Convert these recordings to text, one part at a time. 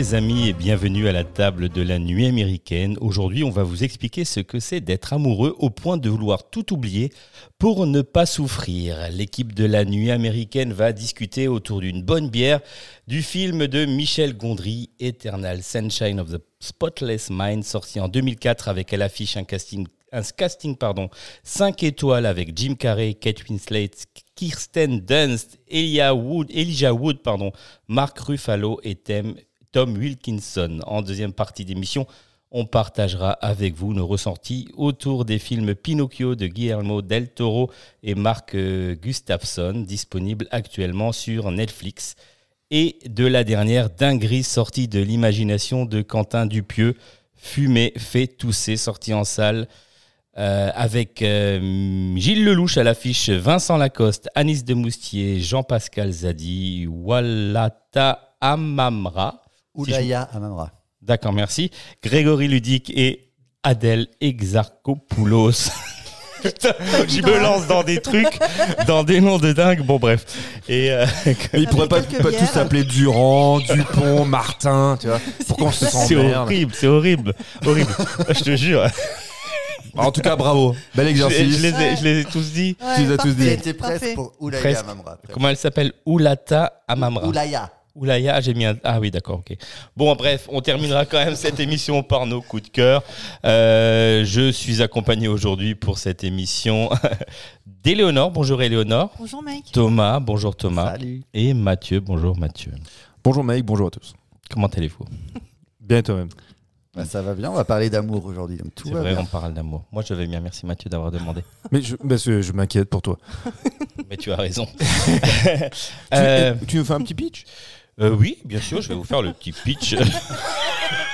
Les amis et bienvenue à la table de la nuit américaine. Aujourd'hui, on va vous expliquer ce que c'est d'être amoureux au point de vouloir tout oublier pour ne pas souffrir. L'équipe de la nuit américaine va discuter autour d'une bonne bière du film de Michel Gondry, Eternal Sunshine of the Spotless Mind, sorti en 2004 avec à l'affiche un casting un casting pardon, 5 étoiles avec Jim Carrey, Kate Winslet, Kirsten Dunst, Elijah Wood, Elijah Wood pardon, Mark Ruffalo et Tom, Tom Wilkinson. En deuxième partie d'émission, on partagera avec vous nos ressentis autour des films Pinocchio de Guillermo del Toro et Mark euh, Gustafsson, disponibles actuellement sur Netflix, et de la dernière dinguerie sortie de l'imagination de Quentin Dupieux, Fumé fait tousser, sorti en salle euh, avec euh, Gilles Lelouch à l'affiche, Vincent Lacoste, Anis de Moustier, Jean-Pascal Zadi, Walata Amamra. Oulaya Amamra. D'accord, merci. Grégory Ludic et Adèle Exarchopoulos. Putain, je me lance dans des trucs, dans des noms de dingue. Bon, bref. Et euh, Mais ils pourraient pas, tous s'appeler Durand, Dupont, Martin, tu vois. Pourquoi on se sent c'est horrible, c'est horrible, horrible. je te jure. En tout cas, bravo. Bel exercice. je les ai, je les ai tous dit. Ouais, Tu les as tous dit. Parfait. presque pour Oulaya. Amamra. Comment elle s'appelle? Oulata Amamra. Oulaya. Oulaya, j'ai mis un... Ah oui, d'accord, ok. Bon, bref, on terminera quand même cette émission par nos coups de cœur. Euh, je suis accompagné aujourd'hui pour cette émission d'Éléonore. Bonjour Éléonore. Bonjour mec. Thomas, bonjour Thomas. Salut. Et Mathieu, bonjour Mathieu. Bonjour Mike, bonjour à tous. Comment allez-vous? Bien toi-même. Bah, ça va bien, on va parler d'amour aujourd'hui. Donc tout C'est va vrai, bien. on parle d'amour. Moi, je vais bien. Merci Mathieu d'avoir demandé. Mais je, parce que je m'inquiète pour toi. Mais tu as raison. Tu, Euh, tu nous fais un petit pitch? Euh, oui, bien sûr, je vais vous faire le petit pitch.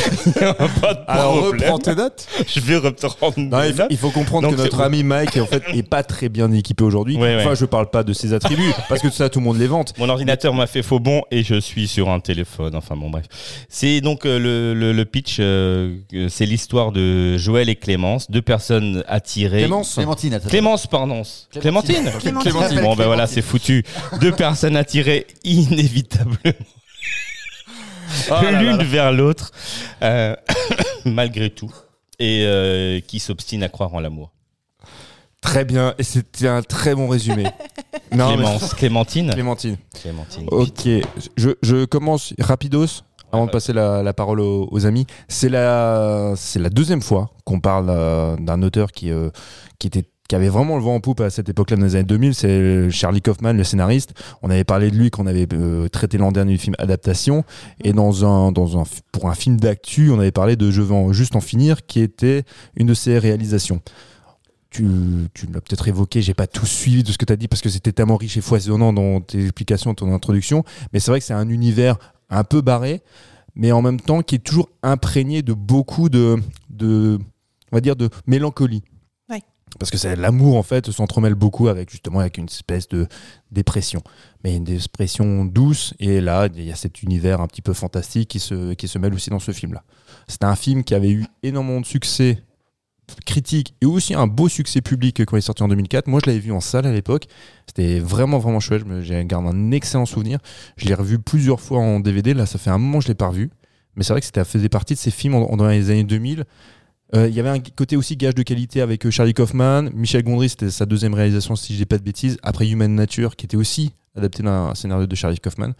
Pas de Alors problème. reprends tes notes. Je vais reprendre. Non, il, faut, notes. il faut comprendre Donc, que notre c'est- ami Mike en fait est pas très bien équipé aujourd'hui. Ouais, ouais. Enfin, je parle pas de ses attributs parce que ça tout le monde les vante. Mon ordinateur m'a fait faux bon et je suis sur un téléphone. Enfin bon, bref. C'est donc euh, le, le- le pitch, euh, euh, c'est l'histoire de Joël et Clémence, deux personnes attirées. Clémence. Clémentine, attends. Clémence, pardon. Clémentine. Clémentine. Clémentine. Bon ben voilà, c'est foutu. Deux personnes attirées inévitablement Oh l'une vers l'autre, euh, malgré tout, et euh, qui s'obstinent à croire en l'amour. Très bien, et c'était un très bon résumé. non, mais- Clémentine. Clémentine. Clémentine. Ok, je, je commence rapidos avant de passer la, la parole aux, aux amis. C'est la, c'est la deuxième fois qu'on parle euh, d'un auteur qui, euh, qui, était, qui avait vraiment le vent en poupe à cette époque-là, dans les années 2000. C'est Charlie Kaufman, le scénariste. On avait parlé de lui quand on avait euh, traité l'an dernier du film Adaptation. Et dans un, dans un, pour un film d'actu, on avait parlé de Je veux juste en finir, qui était une de ses réalisations. Tu, tu l'as peut-être évoqué, j'ai pas tout suivi de ce que tu as dit parce que c'était tellement riche et foisonnant dans tes explications, ton introduction. Mais c'est vrai que c'est un univers un peu barré, mais en même temps qui est toujours imprégné de beaucoup de, de on va dire, de mélancolie. Parce que c'est l'amour en fait s'entremêle beaucoup avec justement avec une espèce de dépression, mais une dépression douce. Et là, il y a cet univers un petit peu fantastique qui se qui se mêle aussi dans ce film-là. C'est un film qui avait eu énormément de succès critique et aussi un beau succès public quand il est sorti en 2004. Moi, je l'avais vu en salle à l'époque. C'était vraiment, vraiment chouette. J'ai gardé un excellent souvenir. Je l'ai revu plusieurs fois en DVD. Là, ça fait un moment que je l'ai pas revu. Mais c'est vrai que c'était faisait partie de ces films dans les années 2000. Euh, Il y avait un côté aussi gage de qualité avec euh, Charlie Kaufman. Michel Gondry, c'était sa deuxième réalisation, si je dis pas de bêtises. Après Human Nature, qui était aussi adapté d'un scénario de Charlie Kaufman.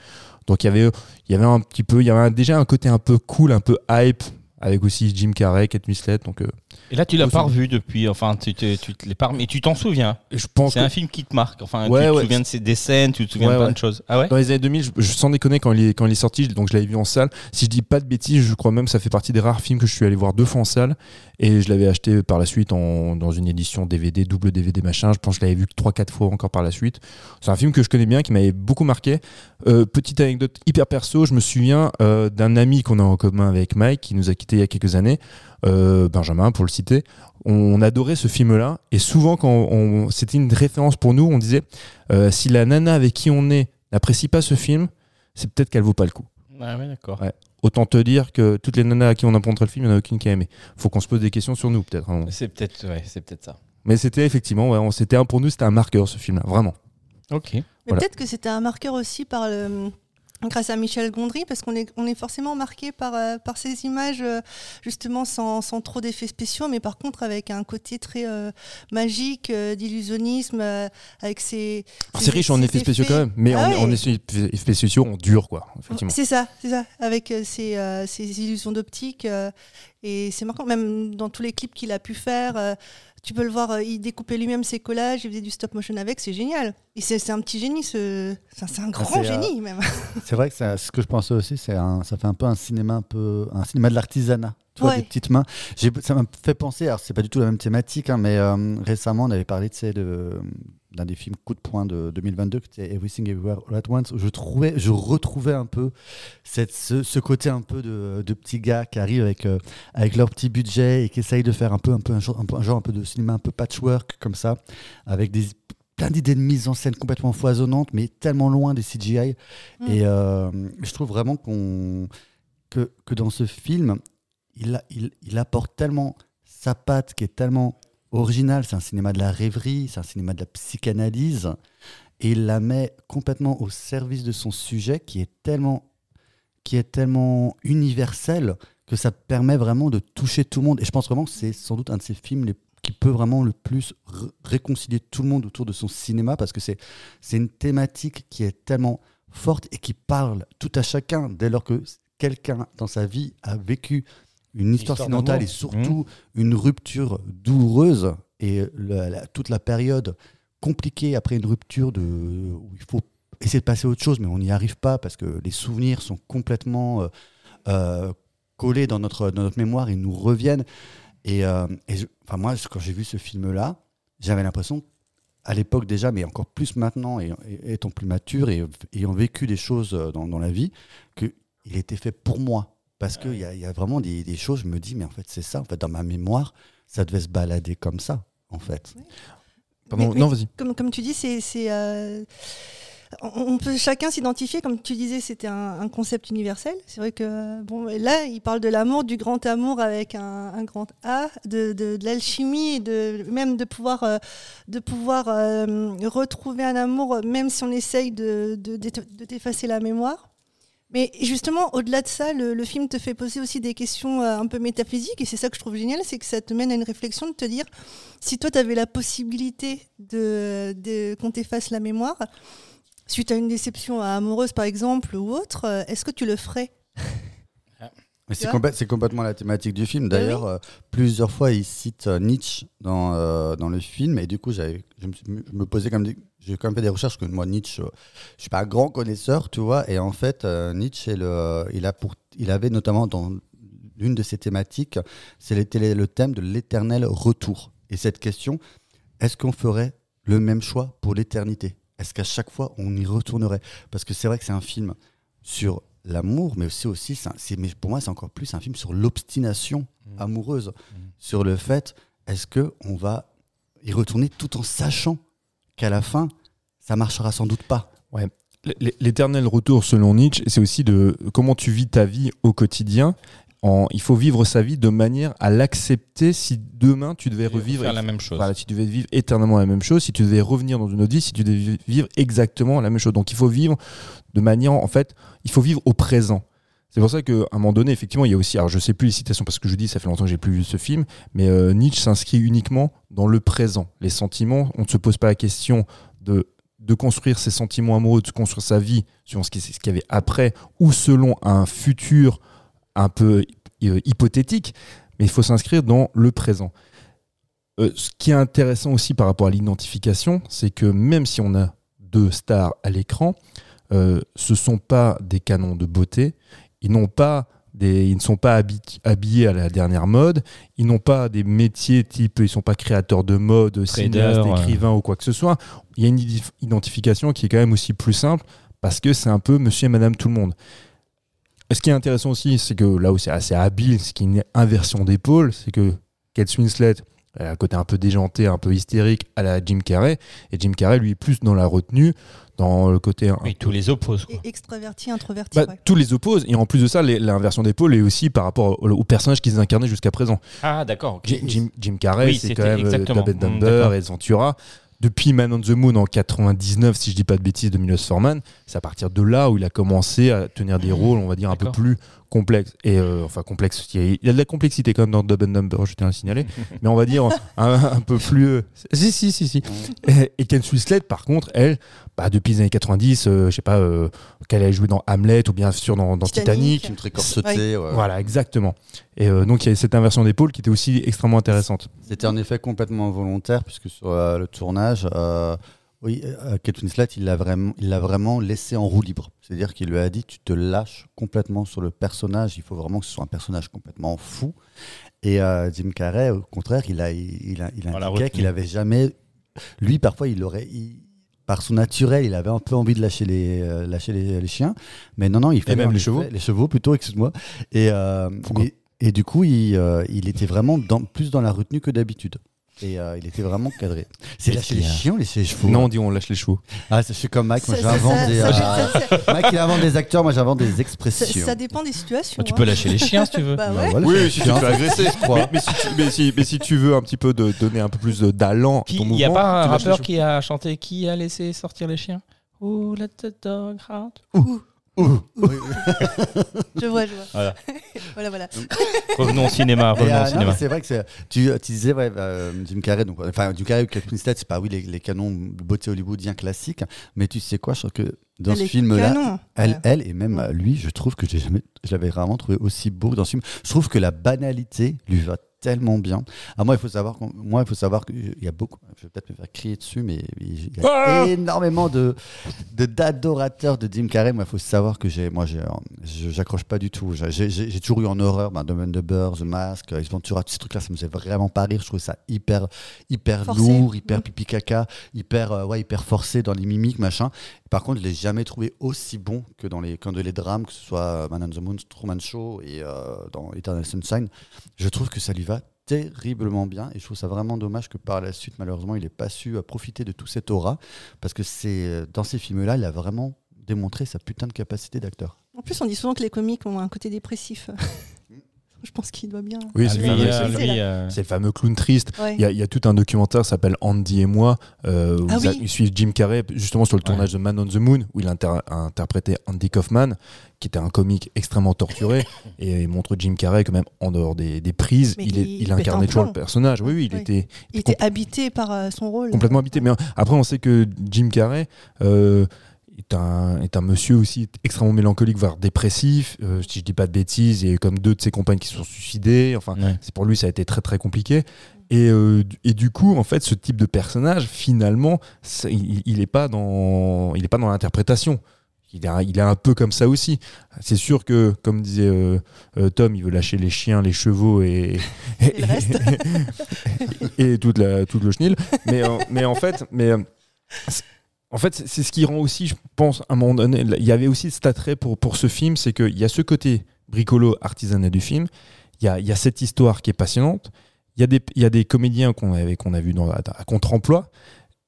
Donc il y avait, il y avait un petit peu, il y avait déjà un côté un peu cool, un peu hype, avec aussi Jim Carrey, Kate Winslet. Donc euh, Et là, tu l'as pas revu depuis. Enfin, tu, te- tu te l'es pas. Mais tu t'en souviens. je pense C'est que un film qui te marque. Enfin, Ouais, tu te ouais. souviens de ces, des scènes, tu te souviens Ouais, de plein de choses. Ah ouais Dans les années 2000, je, je sans déconner quand il est quand il est sorti, donc je l'avais vu en salle. Si je dis pas de bêtises, je crois même que ça fait partie des rares films que je suis allé voir deux fois en salle. Et je l'avais acheté par la suite en, dans une édition DVD, double DVD machin. Je pense que je l'avais vu 3-4 fois encore par la suite. C'est un film que je connais bien, qui m'avait beaucoup marqué. Euh, petite anecdote hyper perso, je me souviens euh, d'un ami qu'on a en commun avec Mike, qui nous a quittés il y a quelques années, euh, Benjamin pour le citer. On adorait ce film-là. Et souvent, quand on, c'était une référence pour nous, on disait euh, si la nana avec qui on est n'apprécie pas ce film, c'est peut-être qu'elle vaut pas le coup. Ah ouais, d'accord. Ouais. Autant te dire que toutes les nanas à qui on a montré le film, il n'y en a aucune qui a aimé. Faut qu'on se pose des questions sur nous, peut-être. hein. C'est peut-être ouais, c'est peut-être ça. Mais c'était effectivement, ouais, on- c'était un, pour nous, c'était un marqueur ce film-là, vraiment. Ok. Mais Voilà. peut-être que c'était un marqueur aussi par le- grâce à Michel Gondry, parce qu'on est, on est forcément marqué par, euh, par ces images, euh, justement sans, sans trop d'effets spéciaux, mais par contre avec un côté très euh, magique, euh, d'illusionnisme, euh, avec ces. Alors, ces- C'est riche en effets spéciaux quand même, mais Ah on, ouais. on est sur les effets spéciaux, on dure quoi, effectivement. C'est ça, c'est ça, avec ces, euh, ces illusions d'optique. euh, et c'est marquant, même dans tous les clips qu'il a pu faire. Tu peux le voir, euh, il découpait lui-même ses collages, il faisait du stop motion avec, c'est génial. Et c'est un petit génie, ce... c'est un- un grand euh, génie même. C'est vrai que ce que je pensais aussi, c'est ça fait un peu un cinéma un peu un cinéma de l'artisanat. Ouais. des petites mains. Ça m'a fait penser, alors c'est pas du tout la même thématique, hein, mais euh, récemment on avait parlé sais, de d'un des films coup de poing de 2022 qui était Everything Everywhere All at Once. où Je trouvais, je retrouvais un peu cette, ce, ce côté un peu de, de petits gars qui arrivent avec euh, avec leur petit budget et qui essayent de faire un peu un peu un genre un, peu- un genre un peu de cinéma un peu patchwork comme ça, avec des plein d'idées de mise en scène complètement foisonnantes, mais tellement loin des CGI. Mm. Et euh, je trouve vraiment qu'on que, que dans ce film, il, a- il, il apporte tellement sa patte qui est tellement originale. C'est un cinéma de la rêverie, c'est un cinéma de la psychanalyse. Et il la met complètement au service de son sujet qui est tellement, qui est tellement universel que ça permet vraiment de toucher tout le monde. Et je pense vraiment que c'est sans doute un de ces films qui peut vraiment le plus réconcilier tout le monde autour de son cinéma parce que c'est une thématique qui est tellement forte et qui parle tout à chacun dès lors que quelqu'un dans sa vie a vécu une histoire Histoire sentimentale et surtout une rupture douloureuse et la- toute la période compliquée après une rupture de, où il faut essayer de passer à autre chose mais on n'y arrive pas parce que les souvenirs sont complètement euh, euh, collés dans notre, dans notre mémoire et nous reviennent et, euh, et je- enfin moi quand j'ai vu ce film là j'avais l'impression à l'époque déjà, mais encore plus maintenant, et, et- étant plus mature et ayant vécu des choses dans, dans la vie, qu'il était fait pour moi. Parce qu'il y, y a vraiment des, des choses, je me dis, mais en fait, c'est ça. En fait, dans ma mémoire, ça devait se balader comme ça, en fait. Pardon, Mais- mais non, vas-y. Comme, comme tu dis, c'est. c'est, euh, on peut chacun s'identifier, comme tu disais, c'était un, un concept universel. C'est vrai que bon, là, il parle de l'amour, du grand amour avec un, un grand A, de, de, de l'alchimie, et de même de pouvoir, euh, de pouvoir euh, retrouver un amour, même si on essaye de, de, d'eff- de t'effacer la mémoire. Mais justement, au-delà de ça, le, film te fait poser aussi des questions euh, un peu métaphysiques, et c'est ça que je trouve génial, c'est que ça te mène à une réflexion de te dire, si toi, tu avais la possibilité de, de qu'on t'efface la mémoire, suite à une déception amoureuse par exemple ou autre, euh, est-ce que tu le ferais? Mais c'est, complètement la thématique du film. Ben D'ailleurs, euh, plusieurs fois, il cite euh, Nietzsche dans, euh, dans le film. Et du coup, j'avais, je, me, je me posais comme des, j'ai quand même fait des recherches, que moi, Nietzsche, je suis pas un grand connaisseur, tu vois. Et en fait, Nietzsche, est le, il, a pour, il avait notamment dans l'une de ses thématiques, c'était le thème de l'éternel retour. Et cette question, est-ce qu'on ferait le même choix pour l'éternité? Est-ce qu'à chaque fois, on y retournerait? Parce que c'est vrai que c'est un film sur l'amour, mais aussi, aussi c'est c'est- mais pour moi, c'est encore plus un film sur l'obstination amoureuse, sur le fait, est-ce que on va y retourner tout en sachant qu'à la fin, ça marchera sans doute pas? L- L'éternel retour, selon Nietzsche, c'est aussi de comment tu vis ta vie au quotidien. En, il faut vivre sa vie de manière à l'accepter si demain tu devais revivre faire la même chose. Voilà, si tu devais vivre éternellement la même chose, si tu devais revenir dans une autre vie, si tu devais vi- vivre exactement la même chose. Donc il faut vivre de manière, en fait, il faut vivre au présent. C'est pour ça qu'à un moment donné, effectivement, il y a aussi, alors je sais plus les citations parce que je dis, ça fait longtemps que j'ai plus vu ce film, mais euh, Nietzsche s'inscrit uniquement dans le présent. Les sentiments, on ne se pose pas la question de de construire ses sentiments amoureux, de construire sa vie selon ce qui- ce qu'il y avait après ou selon un futur un peu euh, hypothétique, mais il faut s'inscrire dans le présent. Euh, ce qui est intéressant aussi par rapport à l'identification, c'est que même si on a deux stars à l'écran, euh, ce sont pas des canons de beauté. Ils n'ont pas des, ils ne sont pas habi- habillés à la dernière mode, ils n'ont pas des métiers type, ils sont pas créateurs de mode, cinéastes, ouais. écrivains ou quoi que ce soit. Il y a une identification qui est quand même aussi plus simple parce que c'est un peu monsieur et madame tout le monde. Ce qui est intéressant aussi, c'est que là où c'est assez habile, ce qui est une inversion d'épaule, c'est que Kate Winslet, elle a un côté un peu déjanté, un peu hystérique à la Jim Carrey, et Jim Carrey, lui, est plus dans la retenue, dans le côté un Oui, tous les opposent. quoi. Extraverti, introverti. bah, ouais. tous les opposent. Et en plus de ça, l'inversion d'épaule est aussi par rapport au, au personnage qu'ils incarnaient jusqu'à présent. Ah, d'accord. Jim, Carrey, Oui, c'est quand même euh, exactement. Dumb and Mm, Dumber d'accord. et Ventura. Depuis Man on the Moon en 99, si je dis pas de bêtises, de Milos Forman, c'est à partir de là où il a commencé à tenir des rôles, on va dire, un peu plus complexes. Et euh, enfin, complexes. Il y, a, il y a de la complexité quand même dans Dumb and Dumber, je tiens à le signaler. mais on va dire un, un peu plus. euh, Si, si, si, si. Et, et Ken Winslet, par contre, elle, bah, depuis les années 90, euh, je sais pas, euh, qu'elle a joué dans Hamlet ou bien sûr dans, dans Titanic. Titanic. Très corseté. ouais. Voilà, exactement. Et euh, donc, il y a cette inversion d'épaule qui était aussi extrêmement intéressante. C'était en effet complètement volontaire, puisque sur euh, le tournage, euh, oui, euh, Kate Winslet, il l'a vraiment, il l'a vraiment laissé en roue libre. C'est-à-dire qu'il lui a dit, tu te lâches complètement sur le personnage. Il faut vraiment que ce soit un personnage complètement fou. Et euh, Jim Carrey, au contraire, il a, il, a, il retenu. qu'il avait jamais, lui, parfois, il aurait, il- par son naturel, il avait un peu envie de lâcher les, euh, lâcher les, les chiens. Mais non, non, il fait même en les chevaux. Les chevaux, plutôt, excuse-moi. Et, euh, et, et du coup, il, euh, il était vraiment dans, plus dans la retenue que d'habitude. Et euh, il était vraiment cadré. C'est lâcher les chiens ou lâcher les chevaux Non, on dit on lâche les chevaux. Ah, je suis comme Mike, moi j'invente des. ça- euh, Mike il invente des acteurs, moi j'invente des expressions. ça dépend des situations. Tu hein. peux lâcher les chiens si tu veux. Bah Bah voilà, Oui, si tu fais agresser. je crois. Mais, mais si tu, mais, si, mais si tu veux un petit peu de, donner un peu plus d'allant à ton Il n'y a mouvement, pas un tu rappeur qui a chanté Qui a laissé sortir les chiens? Oh, let the dog out. Ouh, Je vois, je vois. Voilà. voilà, voilà. Revenons au cinéma. Revenons euh, au cinéma. c'est vrai que tu, tu disais ouais, euh, Jim Carrey, donc enfin Jim Carrey ou Winslet, c'est pas oui les, les canons beauté hollywoodiens classiques, mais tu sais quoi, je trouve que dans ce film-là, elle, Ouais. elle et même euh, lui, je trouve que j'ai jamais, je l'avais vraiment trouvé aussi beau dans ce film. Je trouve que la banalité lui va tellement bien. Ah, moi, il faut savoir, moi, il faut savoir qu'il y a beaucoup. Je vais peut-être me faire crier dessus, mais il y a Ah énormément de de- d'adorateurs de, Jim Carrey. Moi, il faut savoir que j'ai, moi, j'ai, j'accroche pas du tout. J'ai, j'ai- j'ai toujours eu en horreur, ben, Dumb and Dumber, The Mask, Ace Ventura, tous ces trucs-là, ça me faisait vraiment pas rire. Je trouvais ça hyper, hyper Forcé. lourd, hyper Mm. pipi caca, hyper, euh, ouais, hyper forcé dans les mimiques, machin. Par contre, je l'ai jamais trouvé aussi bon que dans les, quand de les drames, que ce soit euh, Man on the Moon, Truman Show et euh, dans Eternal Sunshine. Je trouve que ça lui va terriblement bien et je trouve ça vraiment dommage que par la suite malheureusement il n'ait pas su euh, profiter de tout cet aura parce que c'est dans ces films là il a vraiment démontré sa putain de capacité d'acteur En plus, on dit souvent que les comiques ont un côté dépressif. Je pense qu'il doit bien. Oui, Ah, c'est lui, le fameux- euh, c'est lui, là. euh, c'est le fameux clown triste. Ouais. Il y, a, il y a tout un documentaire qui s'appelle Andy et moi, euh, où Ah ils, a- oui. ils suivent Jim Carrey justement sur le tournage de Man on the Moon, où il inter- a interprété Andy Kaufman, qui était un comique extrêmement torturé, et il montre Jim Carrey quand même en dehors des, des prises, il, est- il- il incarnait toujours le personnage. Oui, oui, il Oui. était Il était habité par euh, son rôle. complètement habité. Mais après, on sait que Jim Carrey euh, est, un, est un monsieur aussi extrêmement mélancolique, voire dépressif. Euh, si je dis pas de bêtises, il y a eu comme deux de ses compagnes qui se sont suicidées. Enfin, ouais. c'est pour lui, ça a été très très compliqué. Et, euh, du- et du coup, en fait, ce type de personnage, finalement, il il est pas dans, il est pas dans l'interprétation. Il est, il est un peu comme ça aussi. C'est sûr que, comme disait euh, euh, Tom, il veut lâcher les chiens, les chevaux et, Et toute, la, toute le chenil. Mais, mais en fait, mais, en fait, c'est- ce qui rend aussi, je pense, à un moment donné, il y avait aussi cet attrait pour, pour ce film, c'est qu'il y a ce côté bricolo artisanat du film, il y a, y a cette histoire qui est passionnante, il y a des, il y a des comédiens qu'on avait qu'on a vus dans, à, contre-emploi,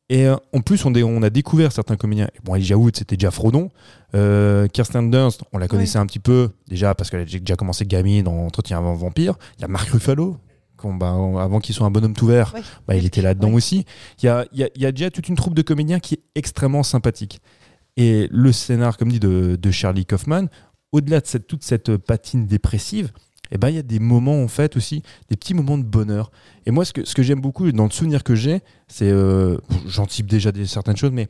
et euh, en plus, on, dé- on a découvert certains comédiens. Bon, Elijah Wood, c'était déjà Frodon. Euh, Kirsten Dunst, on la connaissait un petit peu, déjà parce qu'elle a déjà commencé gamine dans Entretien avant Vampire. Il y a Marc Ruffalo, qu'on- bah, avant qu'il soit un bonhomme tout vert, Ouais. bah, il était là-dedans Ouais. aussi. Il y a, y a- y a déjà toute une troupe de comédiens qui est extrêmement sympathique. Et le scénar, comme dit, de, de Charlie Kaufman, au-delà de cette, toute cette patine dépressive, eh ben, il y a des moments, en fait, aussi, des petits moments de bonheur. Et moi, ce que, ce que j'aime beaucoup, dans le souvenir que j'ai, c'est. euh, J'anticipe déjà des, certaines choses, mais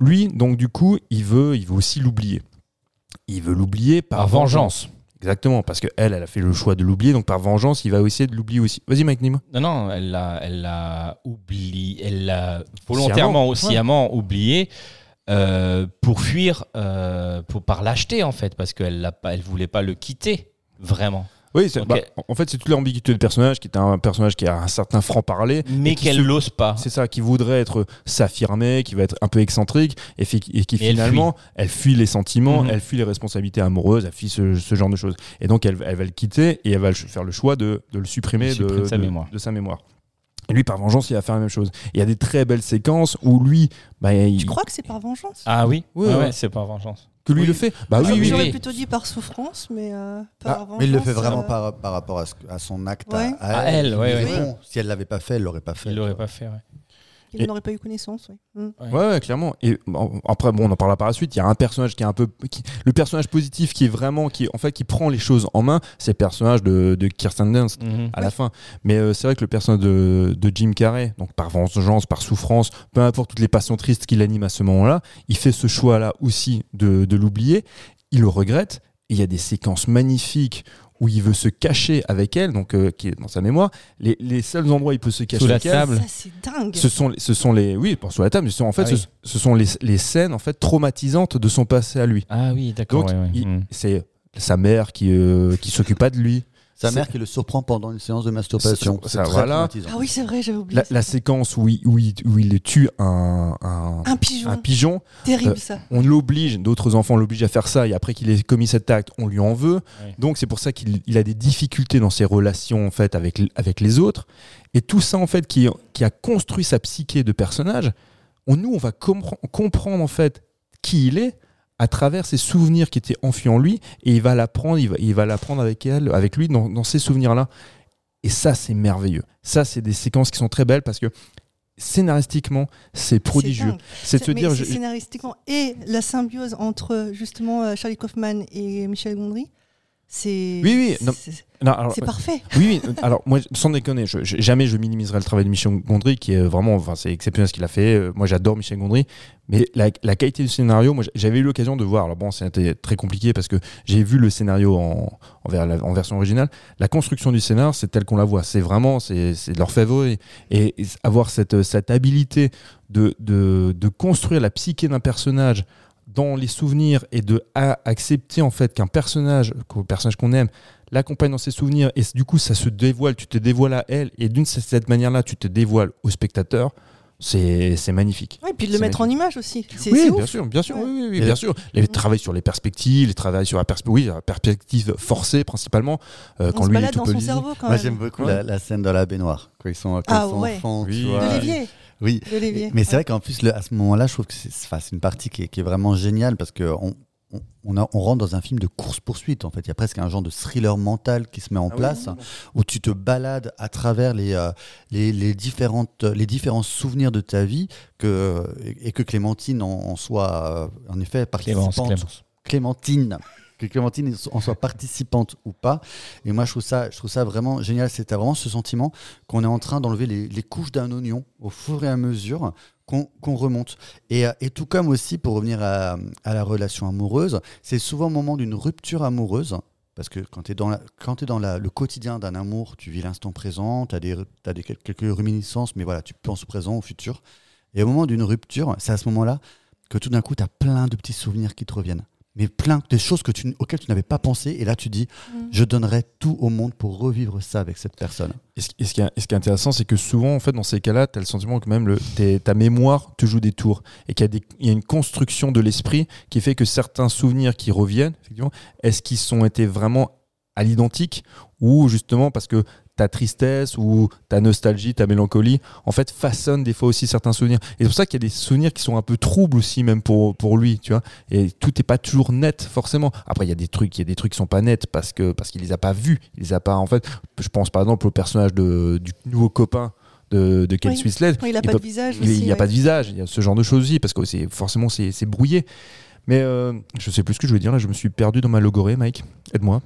lui, donc, du coup, il veut, il veut aussi l'oublier. Il veut l'oublier par, Par vengeance. Exactement, parce qu'elle, elle a fait le choix de l'oublier, donc par vengeance, il va essayer de l'oublier aussi. Vas-y, Mike Nîmes. Non, non, elle l'a, elle l'a oublié, elle l'a volontairement, Sciemment, oublié. euh, pour fuir, euh, pour par l'acheter en fait, parce qu'elle elle voulait pas le quitter vraiment, Oui, c'est- bah, en fait, c'est toute l'ambiguïté du personnage, qui est un personnage qui a un certain franc-parler. mais qu'elle se- l'ose pas. C'est ça, qui voudrait être s'affirmer, qui va être un peu excentrique, et, fi- et qui Et elle finalement, elle fuit. les sentiments, Mhm. elle fuit les responsabilités amoureuses, elle fuit ce, ce genre de choses. Et donc, elle, elle va le quitter et elle va le- faire le choix de, de le supprimer, de, de sa de- mémoire. de sa mémoire. Et lui, par vengeance, il va faire la même chose. Il y a des très belles séquences où lui, bah, il- Je crois que c'est par vengeance? Ah oui, Oui, Ouais, ouais. ouais, c'est pas vengeance. Que lui Oui. le fait. Bah Ah oui, oui, oui, J'aurais oui. plutôt dit par souffrance, mais euh, Ah, par vengeance. mais il le fait vraiment euh, par, par rapport à, ce- à son acte. Ouais. À, À elle, Mais ouais. bon, si elle l'avait pas fait, elle l'aurait pas fait. Il l'aurait pas fait. Il Et- n'aurait pas eu connaissance, oui. Mm. Ouais, ouais, clairement. Et bon, après, bon, on en parlera par la suite. Il y a un personnage qui est un peu, qui- le personnage positif qui est vraiment, qui, en fait, qui prend les choses en main. C'est le personnage de, de Kirsten Dunst Mhm. à la fin. Mais euh, c'est vrai que le personnage de, de Jim Carrey, donc par vengeance, par souffrance, peu importe toutes les passions tristes qu'il anime à ce moment-là, il fait ce choix-là aussi de, de l'oublier. Il le regrette. Et il y a des séquences magnifiques où il veut se cacher avec elle, donc euh, qui est dans sa mémoire. Les, les seuls endroits où il peut se cacher Sous la avec elle, table. Ça, c'est dingue. ce sont, ce sont les, oui, pour sous la table, mais ce sont, en fait, Ah oui. ce, ce sont les, les scènes en fait traumatisantes de son passé à lui. Ah oui, d'accord. Donc, ouais, ouais. Mhm. c'est sa mère qui, euh, qui s'occupe pas de lui. Sa mère qui le surprend pendant une séance de masturbation. C'est- C'est ça, très voilà. traumatisant. Ah oui, c'est vrai, j'avais oublié. La, séquence où il, où il, où il tue un, un, Un pigeon. un pigeon, Terrible, euh, ça. on l'oblige, d'autres enfants l'obligent à faire ça, et après qu'il ait commis cet acte, on lui en veut. Oui. Donc c'est pour ça qu'il il a des difficultés dans ses relations en fait avec, avec les autres. Et tout ça en fait qui, qui a construit sa psyché de personnage, on, nous on va compre- comprendre en fait qui il est à travers ses souvenirs qui étaient enfuis en lui, et il va l'apprendre, il va, il va l'apprendre avec elle, avec lui dans, dans ces souvenirs-là. Et ça c'est merveilleux. Ça c'est des séquences qui sont très belles parce que scénaristiquement c'est prodigieux. C'est de se dire, je- scénaristiquement et la symbiose entre justement euh, Charlie Kaufman et Michel Gondry, c'est Oui, oui, non, c'est- c'est parfait. Oui, oui. Alors, moi, sans déconner, je, je- jamais je minimiserai le travail de Michel Gondry, qui est vraiment, enfin, c'est exceptionnel ce qu'il a fait. Euh, Moi, j'adore Michel Gondry. Mais la, la qualité du scénario, moi, j'avais eu l'occasion de voir. Alors, bon, c'était très compliqué parce que j'ai vu le scénario en, version originale. La construction du scénar, c'est tel qu'on la voit. C'est vraiment, c'est leur favori. Et, et avoir cette, cette habilité de, de, de construire la psyché d'un personnage dans les souvenirs et de a- accepter en fait qu'un personnage, qu'un personnage qu'on aime, l'accompagne dans ses souvenirs et du coup ça se dévoile, tu te dévoiles à elle et d'une cette manière-là tu te dévoiles au spectateur, c'est c'est magnifique. Ouais, et puis de le mettre en image aussi. C'est Oui, c'est bien ouf. sûr, bien sûr, Ouais. oui, oui, oui, bien sûr. Les travails sur les perspectives, les travails sur la, perspe- oui, la perspective forcée principalement euh, On quand se lui il est balade tout dans son cerveau quand Moi, même. j'aime beaucoup Ouais. la, la scène dans la baignoire. Quand ils sont, quand Ah ils sont ouais. enfants, Oui. tu vois. D'Olivier. Oui. Mais c'est vrai qu'en plus, le- à ce moment-là, je trouve que c'est une partie qui est, qui est vraiment géniale parce qu'on on, on, a- on rentre dans un film de course-poursuite. En fait, il y a presque un genre de thriller mental qui se met en Ah place oui, oui. où tu te balades à travers les, euh, les, les différentes, les différents souvenirs de ta vie que, et, et que Clémentine en, en soit, euh, en effet, Clémence, participante. Clémence. Clémentine que Clémentine en soit participante ou pas. Et moi, je trouve ça, je trouve ça vraiment génial. C'était vraiment ce sentiment qu'on est en train d'enlever les, couches d'un oignon au fur et à mesure qu'on remonte. Et, euh, et tout comme aussi, pour revenir à, la relation amoureuse, c'est souvent au moment d'une rupture amoureuse. Parce que quand tu es dans, le quotidien d'un amour, tu vis l'instant présent, tu as, des, quelques réminiscences, mais voilà, tu penses au présent, au futur. Et au moment d'une rupture, c'est à ce moment-là que tout d'un coup, tu as plein de petits souvenirs qui te reviennent. Mais plein des choses que tu, auxquelles tu n'avais pas pensé. Et là, tu dis, Mm. je donnerais tout au monde pour revivre ça avec cette personne. Et ce, et ce qui est, et ce qui est intéressant, c'est que souvent, en fait, dans ces cas-là, tu as le sentiment que même le, ta mémoire te joue des tours et qu'il y, a y une construction de l'esprit qui fait que certains souvenirs qui reviennent, effectivement, est-ce qu'ils sont été vraiment à l'identique ou justement parce que ta tristesse ou ta nostalgie, ta mélancolie, en fait, façonne des fois aussi certains souvenirs. Et c'est pour ça qu'il y a des souvenirs qui sont un peu troubles aussi, même pour, pour lui, tu vois. Et tout n'est pas toujours net, forcément. Après, il y a des trucs, il y a des trucs qui sont pas nets parce que parce qu'il les a pas vus, il les a pas. En fait, je pense par exemple au personnage de, du nouveau copain de, de Kate Oui. Il a Il pas peut- de visage Il aussi. n'y a ouais. pas de visage, il y a ce genre de choses aussi, parce que c'est forcément c'est c'est brouillé. Mais euh, je sais plus ce que je voulais dire, là je me suis perdu dans ma logorée, Mike. Aide-moi.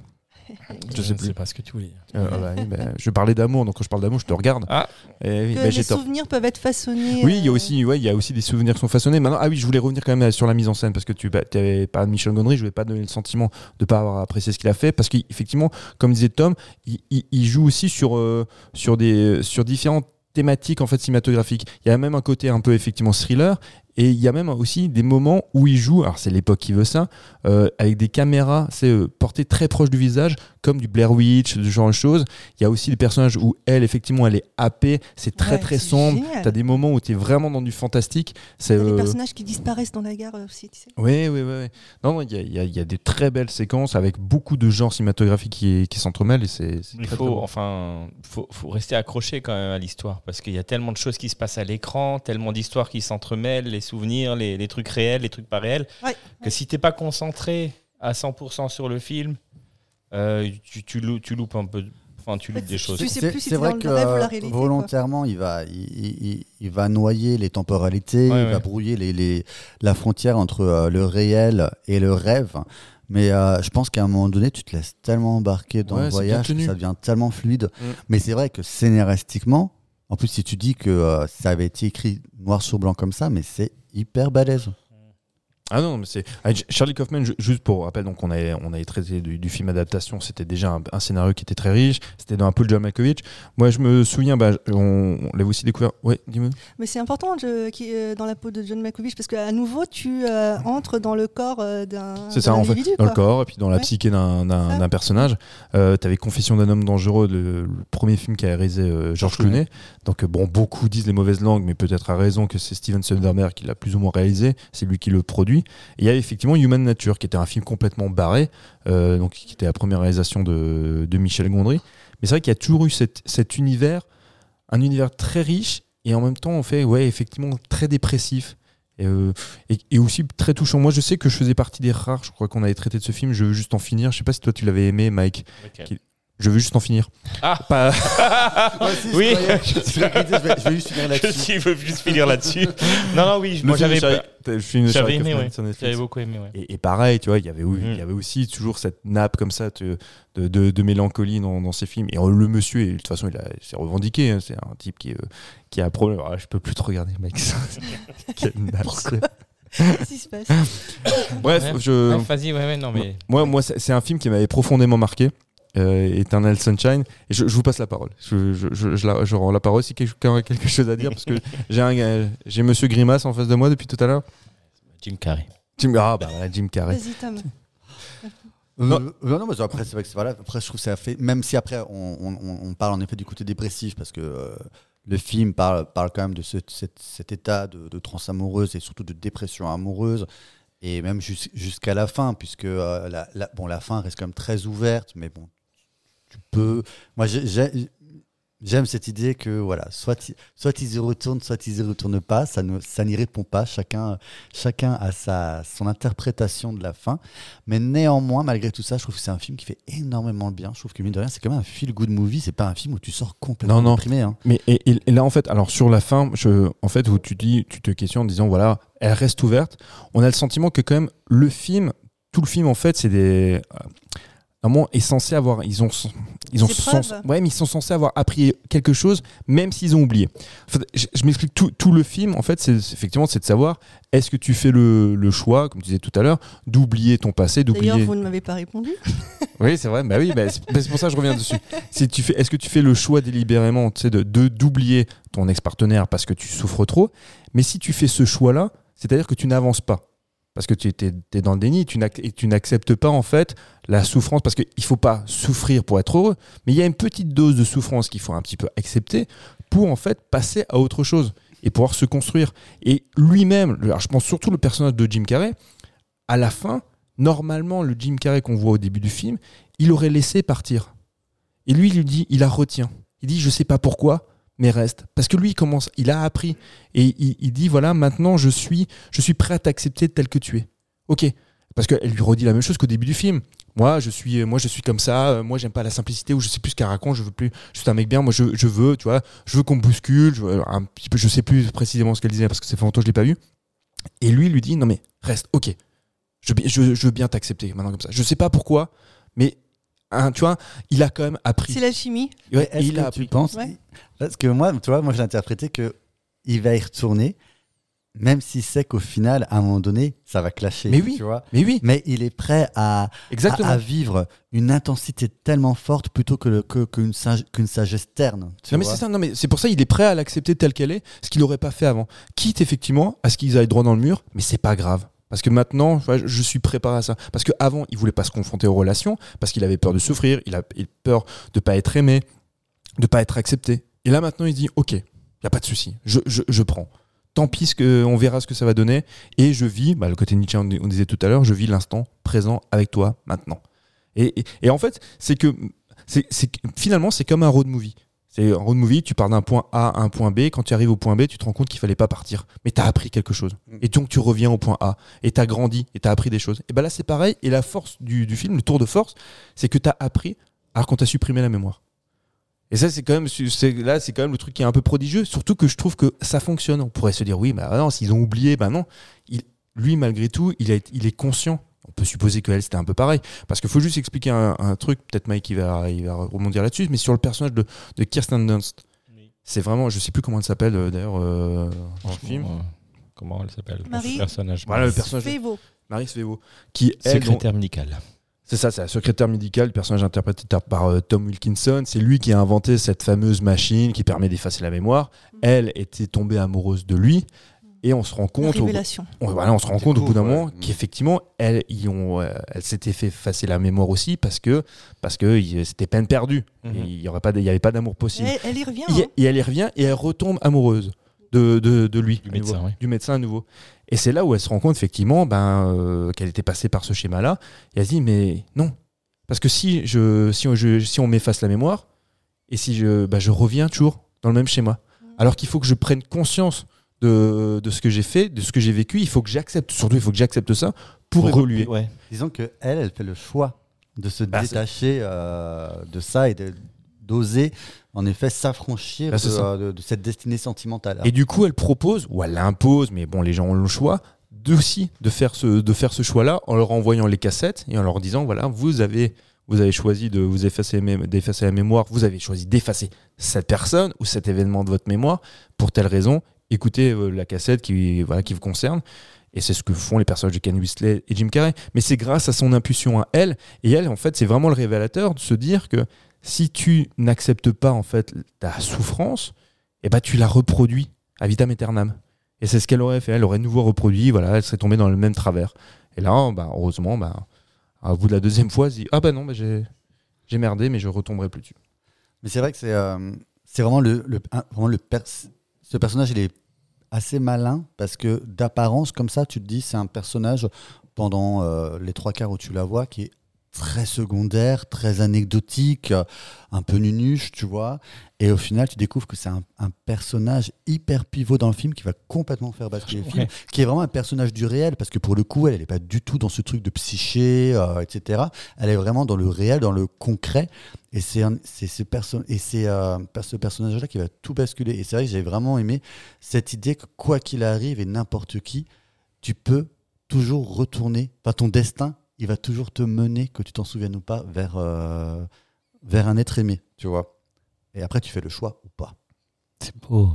Je sais plus. pas ce que tu voulais dire. Euh, ah bah oui, bah, je parlais d'amour, donc quand je parle d'amour, je te regarde. Ah. Eh oui, Que bah, les tort. souvenirs peuvent être façonnés. Oui, il y a euh, aussi, ouais, il y a aussi des souvenirs qui sont façonnés. Maintenant, ah oui, je voulais revenir quand même sur la mise en scène parce que tu avais pas de Michel Gondry, je voulais pas donner le sentiment de pas avoir apprécié ce qu'il a fait parce qu'effectivement, comme disait Tom, il, il- il joue aussi sur euh, sur des sur différentes thématiques en fait cinématographiques. Il y a même un côté un peu effectivement thriller Et il y a même aussi des moments où il joue, alors c'est l'époque qui veut ça, euh, avec des caméras c'est euh, très proches du visage, comme du Blair Witch, ce genre de choses. Il y a aussi des personnages où elle, effectivement, elle est happée, c'est très Ouais, très sombre. génial. T'as des moments où tu es vraiment dans du fantastique. C'est les euh, personnages qui disparaissent dans la gare aussi, tu sais. oui, oui, oui. oui. Non, non, il y a, il y a- il y a des très belles séquences avec beaucoup de genres cinématographiques qui, qui s'entremêlent et c'est c'est Il très, faut, enfin, faut, faut rester accroché quand même à l'histoire parce qu'il y a tellement de choses qui se passent à l'écran, tellement d'histoires qui s'entremêlent, les souvenirs, les, les trucs réels, les trucs pas réels, Ouais, que si t'es pas concentré à 100% sur le film, euh, tu, tu, lou- tu loupes un peu, enfin, tu loupes des choses. Tu sais C'est plus si c'est t'es vrai dans que le rêve ou la réalité, quoi. volontairement, il va, il, il- il- il va noyer les temporalités, Ouais, il ouais. va brouiller les, les- la frontière entre euh, le réel et le rêve. Mais euh, je pense qu'à un moment donné, tu te laisses tellement embarquer dans Ouais, le voyage que ça devient tellement fluide. Mm. Mais c'est vrai que scénaristiquement, en plus, si tu dis que euh, ça avait été écrit noir sur blanc comme ça, mais c'est hyper balèze. Ah non, mais c'est ah, Charlie Kaufman. ju- Juste pour rappel, donc on avait on avait traité du, du film adaptation. C'était déjà un, un scénario qui était très riche. C'était dans un peu de John Malkovich. Moi, je me souviens, bah, on, on l'avait aussi découvert. Ouais, dis-moi. Mais c'est important je- qui, euh, dans la peau de John Malkovich parce qu'à nouveau, tu euh, entres dans le corps euh, d'un C'est ça, en fait, dans le corps et puis dans la Ouais. psyché d'un d'un- Ça. d'un personnage. Euh, T'avais Confession d'un homme dangereux, le, le premier film qu'a réalisé euh, George Clooney. Donc bon, beaucoup disent les mauvaises langues, mais peut-être à raison que c'est Steven Soderbergh qui l'a plus ou moins réalisé. C'est lui qui le produit. Et il y a effectivement Human Nature, qui était un film complètement barré, euh, donc qui était la première réalisation de, de Michel Gondry. Mais c'est vrai qu'il y a toujours eu cet, cet univers, un univers très riche et en même temps, on fait, ouais, effectivement, très dépressif. Et, euh, et, et aussi très touchant. Moi, je sais que je faisais partie des rares. Je crois qu'on avait traité de ce film. Je veux juste en finir. Je sais pas si toi tu l'avais aimé, Mike. Qui- Je veux juste en finir. Ah. Pas- Oui. je, je vais, je vais juste finir Je là-dessus. suis- veux juste finir là-dessus. non, non, oui, Le moi film de j'avais film de j'avais aimé, Kaufman ouais. sur Netflix. J'avais beaucoup aimé, ouais. Et, et pareil, tu vois, il y avait, oui, Mm. il y avait aussi toujours cette nappe comme ça de, de, de- de mélancolie dans, dans ces films. Et euh, le monsieur, et de toute façon, il a- s'est revendiqué. hein, c'est un type qui, euh, qui a un problème. Ah, je peux plus te regarder, mec. Quelle nappe, c'est- Qu'est-ce qui se passe Bref, Ouais. je, Ouais, Vas-y, ouais, ouais, non, mais. moi, moi c'est c'est un film qui m'avait profondément marqué. Euh, Eternal Sunshine. Et je, je vous passe la parole. Je, je, je, je la- je rends la parole si quelqu'un a quelque chose à dire. Parce que j'ai un- euh, j'ai Monsieur Grimace en face de moi depuis tout à l'heure. Jim Carrey. Jim, ah, bah voilà, Jim Carrey. Vas-y, Tom. Non, non, non, mais après, c'est vrai que c'est- voilà, après, je trouve que ça fait, même si après, on, on- on parle en effet du côté dépressif, parce que euh, le film parle, parle quand même de ce- cet, cet état de, de transe amoureuse et surtout de dépression amoureuse, et même jus- jusqu'à la fin, puisque euh, la, la- bon, la fin reste quand même très ouverte, mais bon, tu peux. Moi, j'ai- j'ai- j'aime cette idée que, voilà, soit, ils- soit ils y retournent, soit ils y retournent pas, ça ne- ça n'y répond pas, chacun, chacun a sa, son interprétation de la fin. Mais néanmoins, malgré tout ça, je trouve que c'est un film qui fait énormément bien. Je trouve que mine de rien, c'est quand même un feel good movie. C'est pas un film où tu sors complètement Non, non. déprimé. hein. Mais et, là en fait, alors sur la fin, je, en fait, où tu dis, tu te questionnes en disant voilà, elle reste ouverte. On a le sentiment que quand même le film, tout le film en fait, c'est des euh, un moment est censé avoir, ils ont, ils ont sens- ouais, mais ils sont censés avoir appris quelque chose, même s'ils ont oublié. En fait, je je m'explique tout, tout le film. En fait, c'est effectivement, c'est de savoir est-ce que tu fais le, le choix, comme tu disais tout à l'heure, d'oublier ton passé, D'ailleurs, d'oublier. vous ne m'avez pas répondu. Oui, c'est vrai. Bah oui, bah, c'est bah, c'est pour ça que je reviens dessus. Si tu fais, est-ce que tu fais le choix délibérément, tu sais, de de- d'oublier ton ex-partenaire parce que tu souffres trop? Mais si tu fais ce choix-là, c'est-à-dire que tu n'avances pas. Parce que tu es, dans le déni tu n'acceptes pas en fait la souffrance. Parce qu'il ne faut pas souffrir pour être heureux, mais il y a une petite dose de souffrance qu'il faut un petit peu accepter pour en fait passer à autre chose et pouvoir se construire. Et lui-même, je pense surtout le personnage de Jim Carrey, à la fin, normalement, le Jim Carrey qu'on voit au début du film, il aurait laissé partir. Et lui, il lui dit, il la retient. Il dit, je sais pas pourquoi, mais reste. Parce que lui, il commence, il a appris. Et il, dit, voilà, maintenant, je suis, je suis prêt à t'accepter tel que tu es. Ok. Parce qu'elle lui redit la même chose qu'au début du film. Moi, je suis, moi, je suis comme ça. euh, Moi, j'aime pas la simplicité ou je sais plus ce qu'elle raconte. Je veux plus. Je suis un mec bien. Moi, je, je veux, tu vois, je veux qu'on bouscule. Je, veux un petit peu, je sais plus précisément ce qu'elle disait parce que ça fait longtemps que je l'ai pas vu. Et lui, lui dit, non mais reste. Ok. Je, je, je veux bien t'accepter maintenant comme ça. Je sais pas pourquoi, mais hein, tu vois, il a quand même appris. C'est la chimie. Ouais, Est-ce il que a tu appris. penses Ouais. Parce que moi, tu vois, moi, je l'ai interprété que il va y retourner, même s'il sait qu'au final, à un moment donné, ça va clasher. Mais oui. tu vois. Mais oui, Mais il est prêt à, exactement. à, à vivre une intensité tellement forte plutôt que qu'une sage- qu'une sagesse terne. tu Non mais vois. ça, non mais c'est pour ça il est prêt à l'accepter telle qu'elle est, ce qu'il n'aurait pas fait avant. Quitte effectivement à ce qu'ils aillent droit dans le mur, mais c'est pas grave. Parce que maintenant, je suis préparé à ça. Parce qu'avant, il voulait pas se confronter aux relations, parce qu'il avait peur de souffrir, il a peur de pas être aimé, de pas être accepté. Et là maintenant, il dit, ok, il y a pas de souci, je, je, prends. Tant pis, ce que, on verra ce que ça va donner. Et je vis, bah, le côté Nietzsche, on disait tout à l'heure, je vis l'instant présent avec toi maintenant. Et, en fait, c'est que c'est, finalement, c'est comme un road movie. C'est un road movie, tu pars d'un point A à un point B. Quand tu arrives au point B, tu te rends compte qu'il fallait pas partir. Mais tu as appris quelque chose. Mm. Et donc tu reviens au point A. Et tu as grandi. Et tu as appris des choses. Et ben là, c'est pareil. Et la force du, du film, le tour de force, c'est que tu as appris alors qu'on t'a supprimé la mémoire. Et ça, c'est quand même, c'est, là, c'est quand même le truc qui est un peu prodigieux. Surtout que je trouve que ça fonctionne. On pourrait se dire, oui, bah non, s'ils ont oublié, bah non. Il, lui, malgré tout, il, a, il est conscient. On peut supposer que elle, c'était un peu pareil. Parce qu'il faut juste expliquer un, un truc. Peut-être Mike, il va, il va rebondir là-dessus. Mais sur le personnage de, de Kirsten Dunst. C'est vraiment, je sais plus comment elle s'appelle euh, d'ailleurs euh, dans le film. Euh, Comment elle s'appelle Marie personnage Voilà le personnage de Févo. Marie Svevo, qui elle, dont- Secrétaire médical. c'est ça, c'est la secrétaire médicale, le personnage interprété par euh, Tom Wilkinson. C'est lui qui a inventé cette fameuse machine qui permet d'effacer la mémoire. Elle était tombée amoureuse de lui, et on se rend compte, au, on, voilà, on se rend compte au bout d'un moment ouais. qu'effectivement, elle, ils ont, euh, elle s'était fait effacer la mémoire aussi parce que parce que c'était peine perdue. Mhm. Et Il y aurait pas, il y avait pas d'amour possible. Elle, elle y revient. Et, hein. et elle y revient et elle retombe amoureuse de, de, de lui, Du médecin, nouveau, oui. du médecin à nouveau. Et c'est là où elle se rend compte effectivement ben, euh, qu'elle était passée par ce schéma-là. Et elle se dit mais non, parce que si je si on, je- si on m'efface la mémoire et si je ben, je reviens toujours dans le même schéma, alors qu'il faut que je prenne conscience de, de ce que j'ai fait, de ce que j'ai vécu, il faut que j'accepte surtout il faut que j'accepte ça pour, évoluer. Ouais. Disons que elle, elle fait le choix de se Bah, c'est- détacher euh, de ça et de- d'oser, en effet, s'affranchir Bah, de, ça. euh, de- de cette destinée sentimentale. Et du coup, elle propose, ou elle impose, mais bon, les gens ont le choix, aussi de faire ce, de faire ce choix-là en leur envoyant les cassettes et en leur disant voilà, vous avez, vous avez choisi de vous effacer, d'effacer la mémoire, vous avez choisi d'effacer cette personne ou cet événement de votre mémoire pour telle raison. Écoutez euh, la cassette qui, voilà, qui vous concerne. Et c'est ce que font les personnages de Ken Whistler et Jim Carrey. Mais c'est grâce à son impulsion à elle. Et elle, en fait, c'est vraiment le révélateur de se dire que si tu n'acceptes pas en fait ta souffrance, eh ben, tu la reproduis à vitam aeternam. Et c'est ce qu'elle aurait fait. Elle aurait nouveau reproduit, voilà, elle serait tombée dans le même travers. Et là, bah, heureusement, bah, au bout de la deuxième fois, elle se dit Ah bah non, bah, j'ai, merdé, mais je retomberai plus dessus. Mais c'est vrai que c'est euh, vraiment le, le, vraiment le pers- ce personnage, il est assez malin parce que d'apparence, comme ça, tu te dis, c'est un personnage pendant euh, les trois quarts où tu la vois qui est très secondaire, très anecdotique, un peu nunuche, tu vois. Et au final, tu découvres que c'est un, un personnage hyper pivot dans le film qui va complètement faire basculer le film, Ouais. qui est vraiment un personnage du réel parce que pour le coup, elle n'est pas du tout dans ce truc de psyché, euh, etc. Elle est vraiment dans le réel, dans le concret. Et c'est ce, perso- et c'est, euh, ce personnage-là qui va tout basculer. Et c'est vrai que j'ai vraiment aimé cette idée que quoi qu'il arrive et n'importe qui, tu peux toujours retourner, enfin ton destin, il va toujours te mener, que tu t'en souviennes ou pas, vers, euh, vers un être aimé, tu vois. Et après, tu fais le choix ou pas. C'est beau.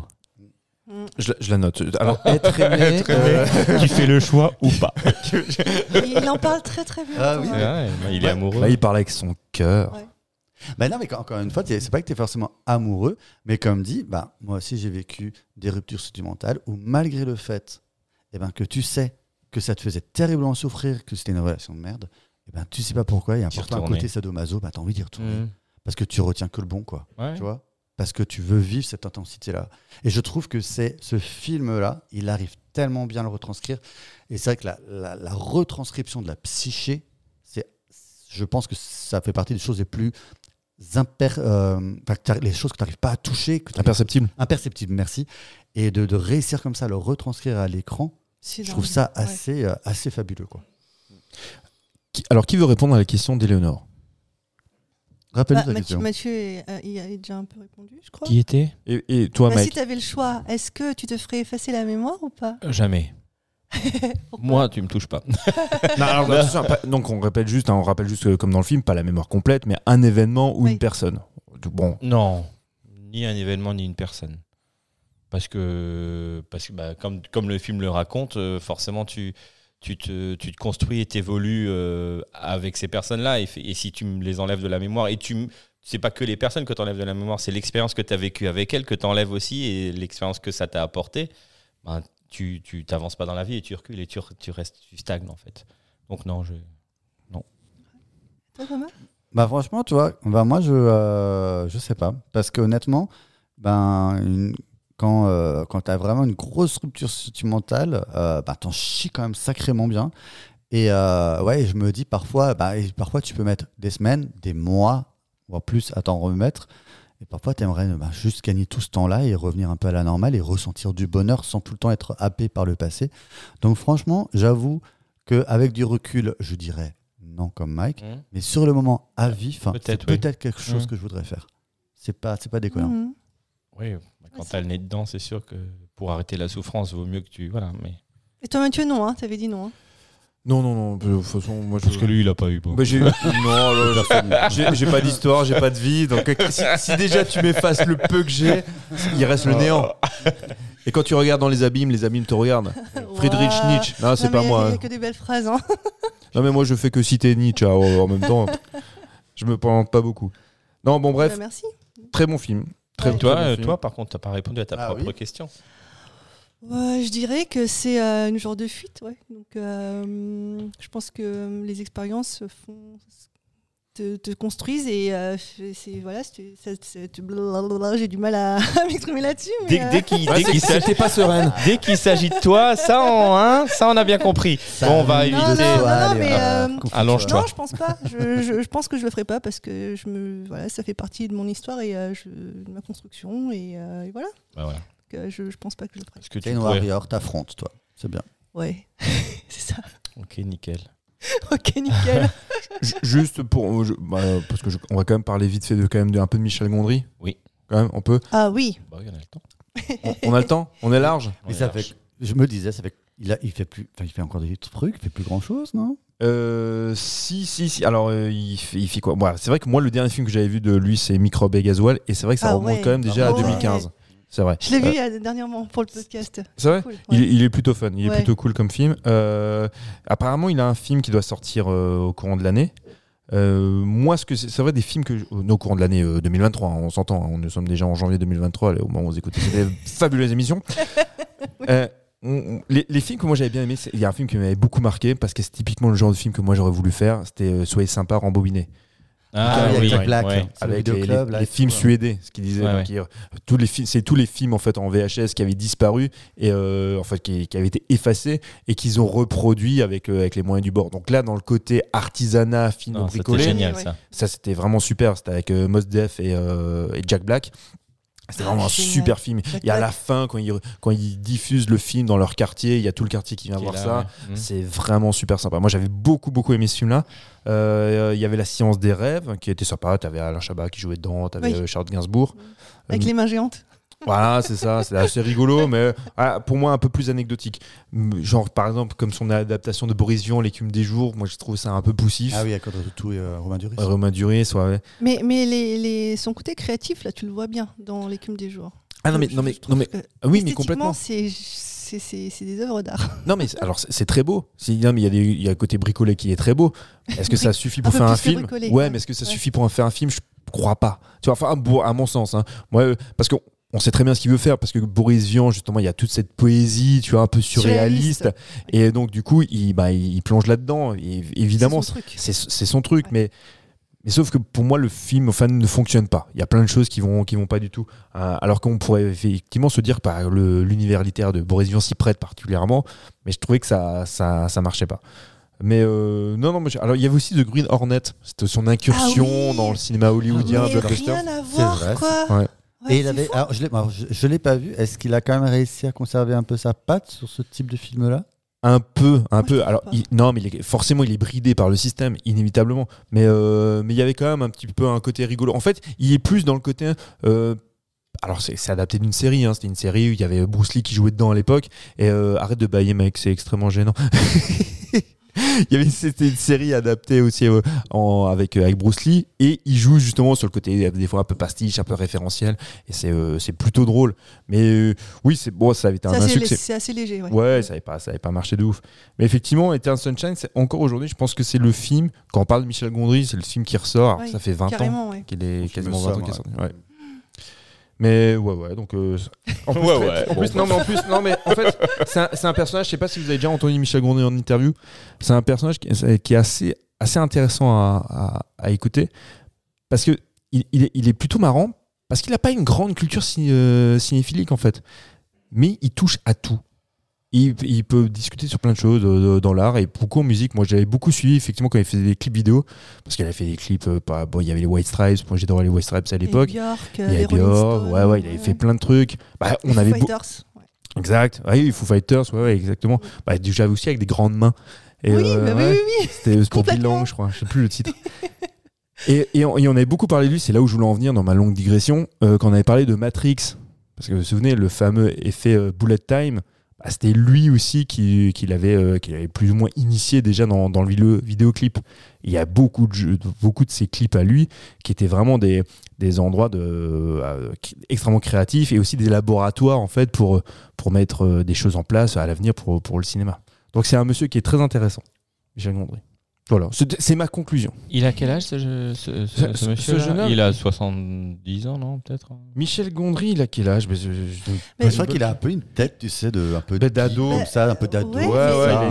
Je, la- je la note. Alors, être aimé. euh, tu fais le choix ou pas Il en parle très très bien. Ah oui. Ouais, bah, Il est amoureux. bah, il parle avec son cœur. Ouais. Ben non, mais quand- encore une fois, c'est pas que tu es forcément amoureux, mais comme dit, bah, moi aussi j'ai vécu des ruptures sentimentales où malgré le fait eh ben, que tu sais que ça te faisait terriblement souffrir, que c'était une relation de merde, eh ben, tu sais pas pourquoi, il y a un retourner. côté sadomaso, bah, tu as envie d'y retourner. Mhm. Parce que tu retiens que le bon, quoi. Ouais. Tu vois? Parce que tu veux vivre cette intensité-là. Et je trouve que c'est ce film-là, il arrive tellement bien à le retranscrire. Et c'est vrai que la, la- la retranscription de la psyché, c'est, je pense que ça fait partie des choses les plus imper, euh, les choses que tu n'arrives pas à toucher, que t'arrives- Imperceptible. imperceptibles, merci. Et de, de réussir comme ça à le retranscrire à l'écran, je trouve ça assez, euh, assez fabuleux. Quoi. Alors, qui veut répondre à la question d'Éléonore? Rappelle-nous Bah, ta Mathieu, question. Mathieu est- euh, il a déjà un peu répondu, je crois. Qui était? Et, et toi, Bah, si Mike tu avais le choix, est-ce que tu te ferais effacer la mémoire ou pas? Jamais. Moi, tu me touches pas. Non, alors, attention, pas- donc on répète juste, hein, on rappelle juste que, comme dans le film, pas la mémoire complète, mais un événement ou Oui. une personne. Bon, Non. Ni un événement, ni une personne. Parce que, parce que bah, comme, comme le film le raconte, euh, forcément, tu, tu, te, tu te construis et t'évolues euh, avec ces personnes-là. Et, et si tu me les enlèves de la mémoire, et tu c'est pas que les personnes que tu enlèves de la mémoire, c'est l'expérience que tu as vécue avec elles que tu enlèves aussi et l'expérience que ça t'a apporté, ben, tu tu t'avances pas dans la vie et tu recules et tu, tu restes, tu stagnes en fait. Donc non, je, Toi, Thomas? Bah franchement, tu vois, bah moi je euh, je sais pas parce que honnêtement, ben une- quand euh, quand t'as vraiment une grosse rupture sentimentale, euh, bah t'en chies quand même sacrément bien. Et euh, ouais, je me dis parfois, bah et parfois tu peux mettre des semaines, des mois, voire plus à t'en remettre. Et parfois, tu aimerais juste gagner tout ce temps-là et revenir un peu à la normale et ressentir du bonheur sans tout le temps être happé par le passé. Donc franchement, j'avoue qu'avec du recul, je dirais non comme Mike. Mhm. Mais sur le moment, à c'est Peut-être, oui. peut-être quelque chose Mhm. que je voudrais faire. C'est pas, c'est pas déconnant. Mhm. Oui, bah, quand Ouais, t'as le nez dedans, c'est sûr que pour arrêter la souffrance, vaut mieux que tu. Voilà, mais. Et toi, Mathieu, non, hein, t'avais dit non. hein. Non, non, non. De toute façon, moi, je... Parce que lui, il a pas eu. Bon. Bah, j'ai non, là, j'ai j'ai pas d'histoire, j'ai pas de vie. Donc, euh, si, si déjà tu m'effaces le peu que j'ai, il reste le néant. Et quand tu regardes dans les abîmes, les abîmes te regardent. Friedrich. Nietzsche. Non, c'est pas moi. Il n'y hein. a que des belles phrases. Hein. Non, mais moi, je fais que citer Nietzsche hein, en en même temps. Je me plante pas beaucoup. Non, bon, bref, Bah, merci. très bon film. Très, Toi, bon euh, toi, par contre, t'as pas répondu à ta Ah propre oui. question. Ouais, je dirais que c'est euh, une genre de fuite. Ouais. Donc, euh, je pense que euh, les expériences font te, te construisent et euh, c'est voilà, j'ai du mal à, à m'exprimer là-dessus. Dès, euh, dès qu'il Ouais, s'agit t'es pas sereine. dès qu'il s'agit de toi, ça, on, hein, ça, on a bien compris. Bon, on va Non, éviter. non, non, allez, mais, euh, confie-toi. allonge-toi. Non, je pense pas. Je, je- je pense que je le ferai pas parce que je me, voilà, ça fait partie de mon histoire et euh, je- de ma construction et, euh, et voilà. Bah voilà. Donc, euh, je, je pense pas que je le ferai. Parce que T'es tu une pourrais- warrior, t'affrontes, toi. C'est bien. Ouais, c'est ça. Ok, nickel. Ok, nickel. Ju- Juste pour. je- bah, parce que je- on va quand même parler vite fait de, quand même, de, un peu de Michel Gondry. Oui. Quand même, on peut. ah oui. Bah oui, on a le temps. On, on a le temps On est large On Et est ça large. fait, je me disais, ça fait, il, a, il fait plus, enfin, il fait encore des trucs, il fait plus grand chose, non? Euh, si, si, si. Alors, euh, il, fait, il fait quoi? Voilà, C'est vrai que moi, le dernier film que j'avais vu de lui, c'est Microbe et Gasoil. Et c'est vrai que ça Ah remonte ouais. quand même déjà Ah à ouais. 2015. C'est vrai. Je l'ai vu Euh, il y a dernièrement pour le podcast. C'est vrai Cool, il, ouais. il est plutôt fun, il est plutôt cool comme film. Euh, apparemment, il a un film qui doit sortir euh, au courant de l'année. Euh, moi, ce que c'est c'est vrai des films que au courant de l'année euh, 2023, hein, on s'entend, hein, nous sommes déjà en janvier 2023, allez, au moment où vous écoutez cette fabuleuse émission. Euh, on- on- les, les films que moi j'avais bien aimé, il y a un film qui m'avait beaucoup marqué parce que c'est typiquement le genre de film que moi j'aurais voulu faire. C'était euh, Soyez sympa, rembobiné. Ah, oui, avec Jack ouais, Black. ouais. C'est le avec les, vidéoclub, les- là, films ouais. suédés, ce qu'il disait. Ouais, donc, il- tous les films, c'est tous les films en fait en VHS qui avaient disparu et euh, en fait qui, qui avaient été effacés et qu'ils ont reproduit avec euh, avec les moyens du bord. Donc là, dans le côté artisanat, film Non, bricolé, génial, ça. ça c'était vraiment super. C'était avec euh, Mos Def et, euh, et Jack Black. C'était Ah, vraiment un super film. Et à la fin, quand ils, quand ils diffusent le film dans leur quartier, il y a tout le quartier qui vient Qui voir là, ça. ouais. C'est vraiment super sympa. Moi, j'avais beaucoup, beaucoup aimé ce film-là. Euh, Il y avait La Science des rêves, qui était sympa. Tu avais Alain Chabat qui jouait dedans, tu avais Oui. Charles Gainsbourg. Avec Euh, les mains géantes. Voilà, c'est ça. C'est assez rigolo, mais ah, pour moi, un peu plus anecdotique. Genre, par exemple, comme son adaptation de Boris Vian, L'écume des jours, moi, je trouve ça un peu poussif. Ah oui, à cause de tout, euh, Romain Duris. Romain Duris, ouais, ouais. Mais, mais les, les- son côté créatif, là, tu le vois bien dans l'écume des jours. Ah non, mais, Je- non, mais, non, mais que ah oui, mais complètement. c'est- C'est c'est- c'est des œuvres d'art. Non, mais alors c'est très beau. C'est- non, mais il y, a des- il y a un côté bricolé qui est très beau. Est-ce que ça suffit pour faire un que film? bricolé, Ouais, mais est-ce que ça Ouais. suffit pour en faire un film? Je crois pas. Tu vois, enfin, bon, à mon sens. hein. Moi, euh, parce qu'on on sait très bien ce qu'il veut faire, parce que Boris Vian, justement, il y a toute cette poésie, tu vois, un peu surréaliste. Surréaliste. Et donc, du coup, il, bah, il plonge là-dedans. Évidemment, C'est son truc. c'est c'est son truc, Ouais. mais, mais sauf que pour moi, le film enfin, ne fonctionne pas. Il y a plein de choses qui vont, qui vont pas du tout. Euh, alors qu'on pourrait effectivement se dire que bah, le- l'univers littéraire de Boris Vian s'y prête particulièrement, mais je trouvais que ça, ça, ça marchait pas. Mais euh, non, non, mais alors il y avait aussi The Green Hornet, c'était son incursion Ah oui. dans le cinéma hollywoodien, rien à voir, vrai, quoi. Ouais. Ouais, Et il avait, alors, je l'ai, alors, je, je l'ai pas vu. Est-ce qu'il a quand même réussi à conserver un peu sa patte sur ce type de film-là? Un peu, un Moi, peu. Alors, il- non, mais il est- forcément, il est bridé par le système, inévitablement. Mais euh, mais il y avait quand même un petit peu un côté rigolo. En fait, il est plus dans le côté. euh, alors, c'est c'est adapté d'une série. hein. C'était une série où il y avait Bruce Lee qui jouait dedans à l'époque. Et euh, arrête de bailler, mec, c'est extrêmement gênant. il y avait c'était une série adaptée aussi euh, en, avec euh, avec Bruce Lee et il joue justement sur le côté euh, des fois un peu pastiche, un peu référentiel et c'est euh, c'est plutôt drôle. Mais euh, oui, c'est bon, ça avait été un, succès. c'est assez léger. Ouais. Ouais, ça n'avait pas, ça avait pas marché de ouf. Mais effectivement, Eternal Sunshine, c'est encore aujourd'hui, je pense que c'est le film, quand on parle de Michel Gondry, c'est le film qui ressort. Ouais, ça fait 20 ans ouais. qu'il est Je quasiment me 20 ans qu'il est ouais. sorti. Mais ouais, ouais, donc. euh, en plus, Ouais, très- ouais, en bon. plus, non, mais en plus, non, mais en fait, c'est un, personnage, je sais pas si vous avez déjà entendu Michel Gondry en interview, c'est un personnage qui, est- qui est assez, assez intéressant à, à- à écouter parce que il, il est, il est plutôt marrant parce qu'il n'a pas une grande culture euh, cinéphilique en fait, mais il touche à tout. Il, il peut discuter sur plein de choses euh, dans l'art et beaucoup en musique. Moi, j'avais beaucoup suivi effectivement quand il faisait des clips vidéo parce qu'il avait fait des clips. euh, pas, bon, il y avait les White Stripes. Moi, j'adorais les White Stripes à l'époque. Il y a Rolling Björk, ouais, ouais, il avait fait plein de trucs. Bah, Les on avait Fighters, ouais. Exact. Oui, les Foo Fighters, ouais, ouais, exactement. Bah, déjà aussi avec des grandes mains. Et, Oui, euh, bah oui, ouais, oui, oui. C'était euh, pour Bill. Lang, je crois. Je sais plus le titre. et, et, on, et on avait beaucoup parlé de lui. C'est là où je voulais en venir dans ma longue digression. quand on avait parlé de Matrix. Parce que vous vous souvenez, le fameux effet Bullet Time, bah, c'était lui aussi qui, euh, qui l'avait plus ou moins initié déjà dans, le vidéo, vidéoclip. Il y a beaucoup de, beaucoup de ces clips à lui qui étaient vraiment des, des endroits de, euh, extrêmement créatifs et aussi des laboratoires en fait pour, pour mettre euh, des choses en place à l'avenir pour, pour le cinéma. Donc c'est un monsieur qui est très intéressant, Michel Gondry. Voilà, c'est ma conclusion. Il a quel âge ce, ce, ce- Ce- ce ce monsieur jeune homme Il a 70 ans, non Peut-être Michel Gondry, il a quel âge? Mais je- je- Mais- Je crois qu'il a un peu une tête, tu sais, de un peu Bah, d'ado. comme ça, un peu d'ado. Ouais, une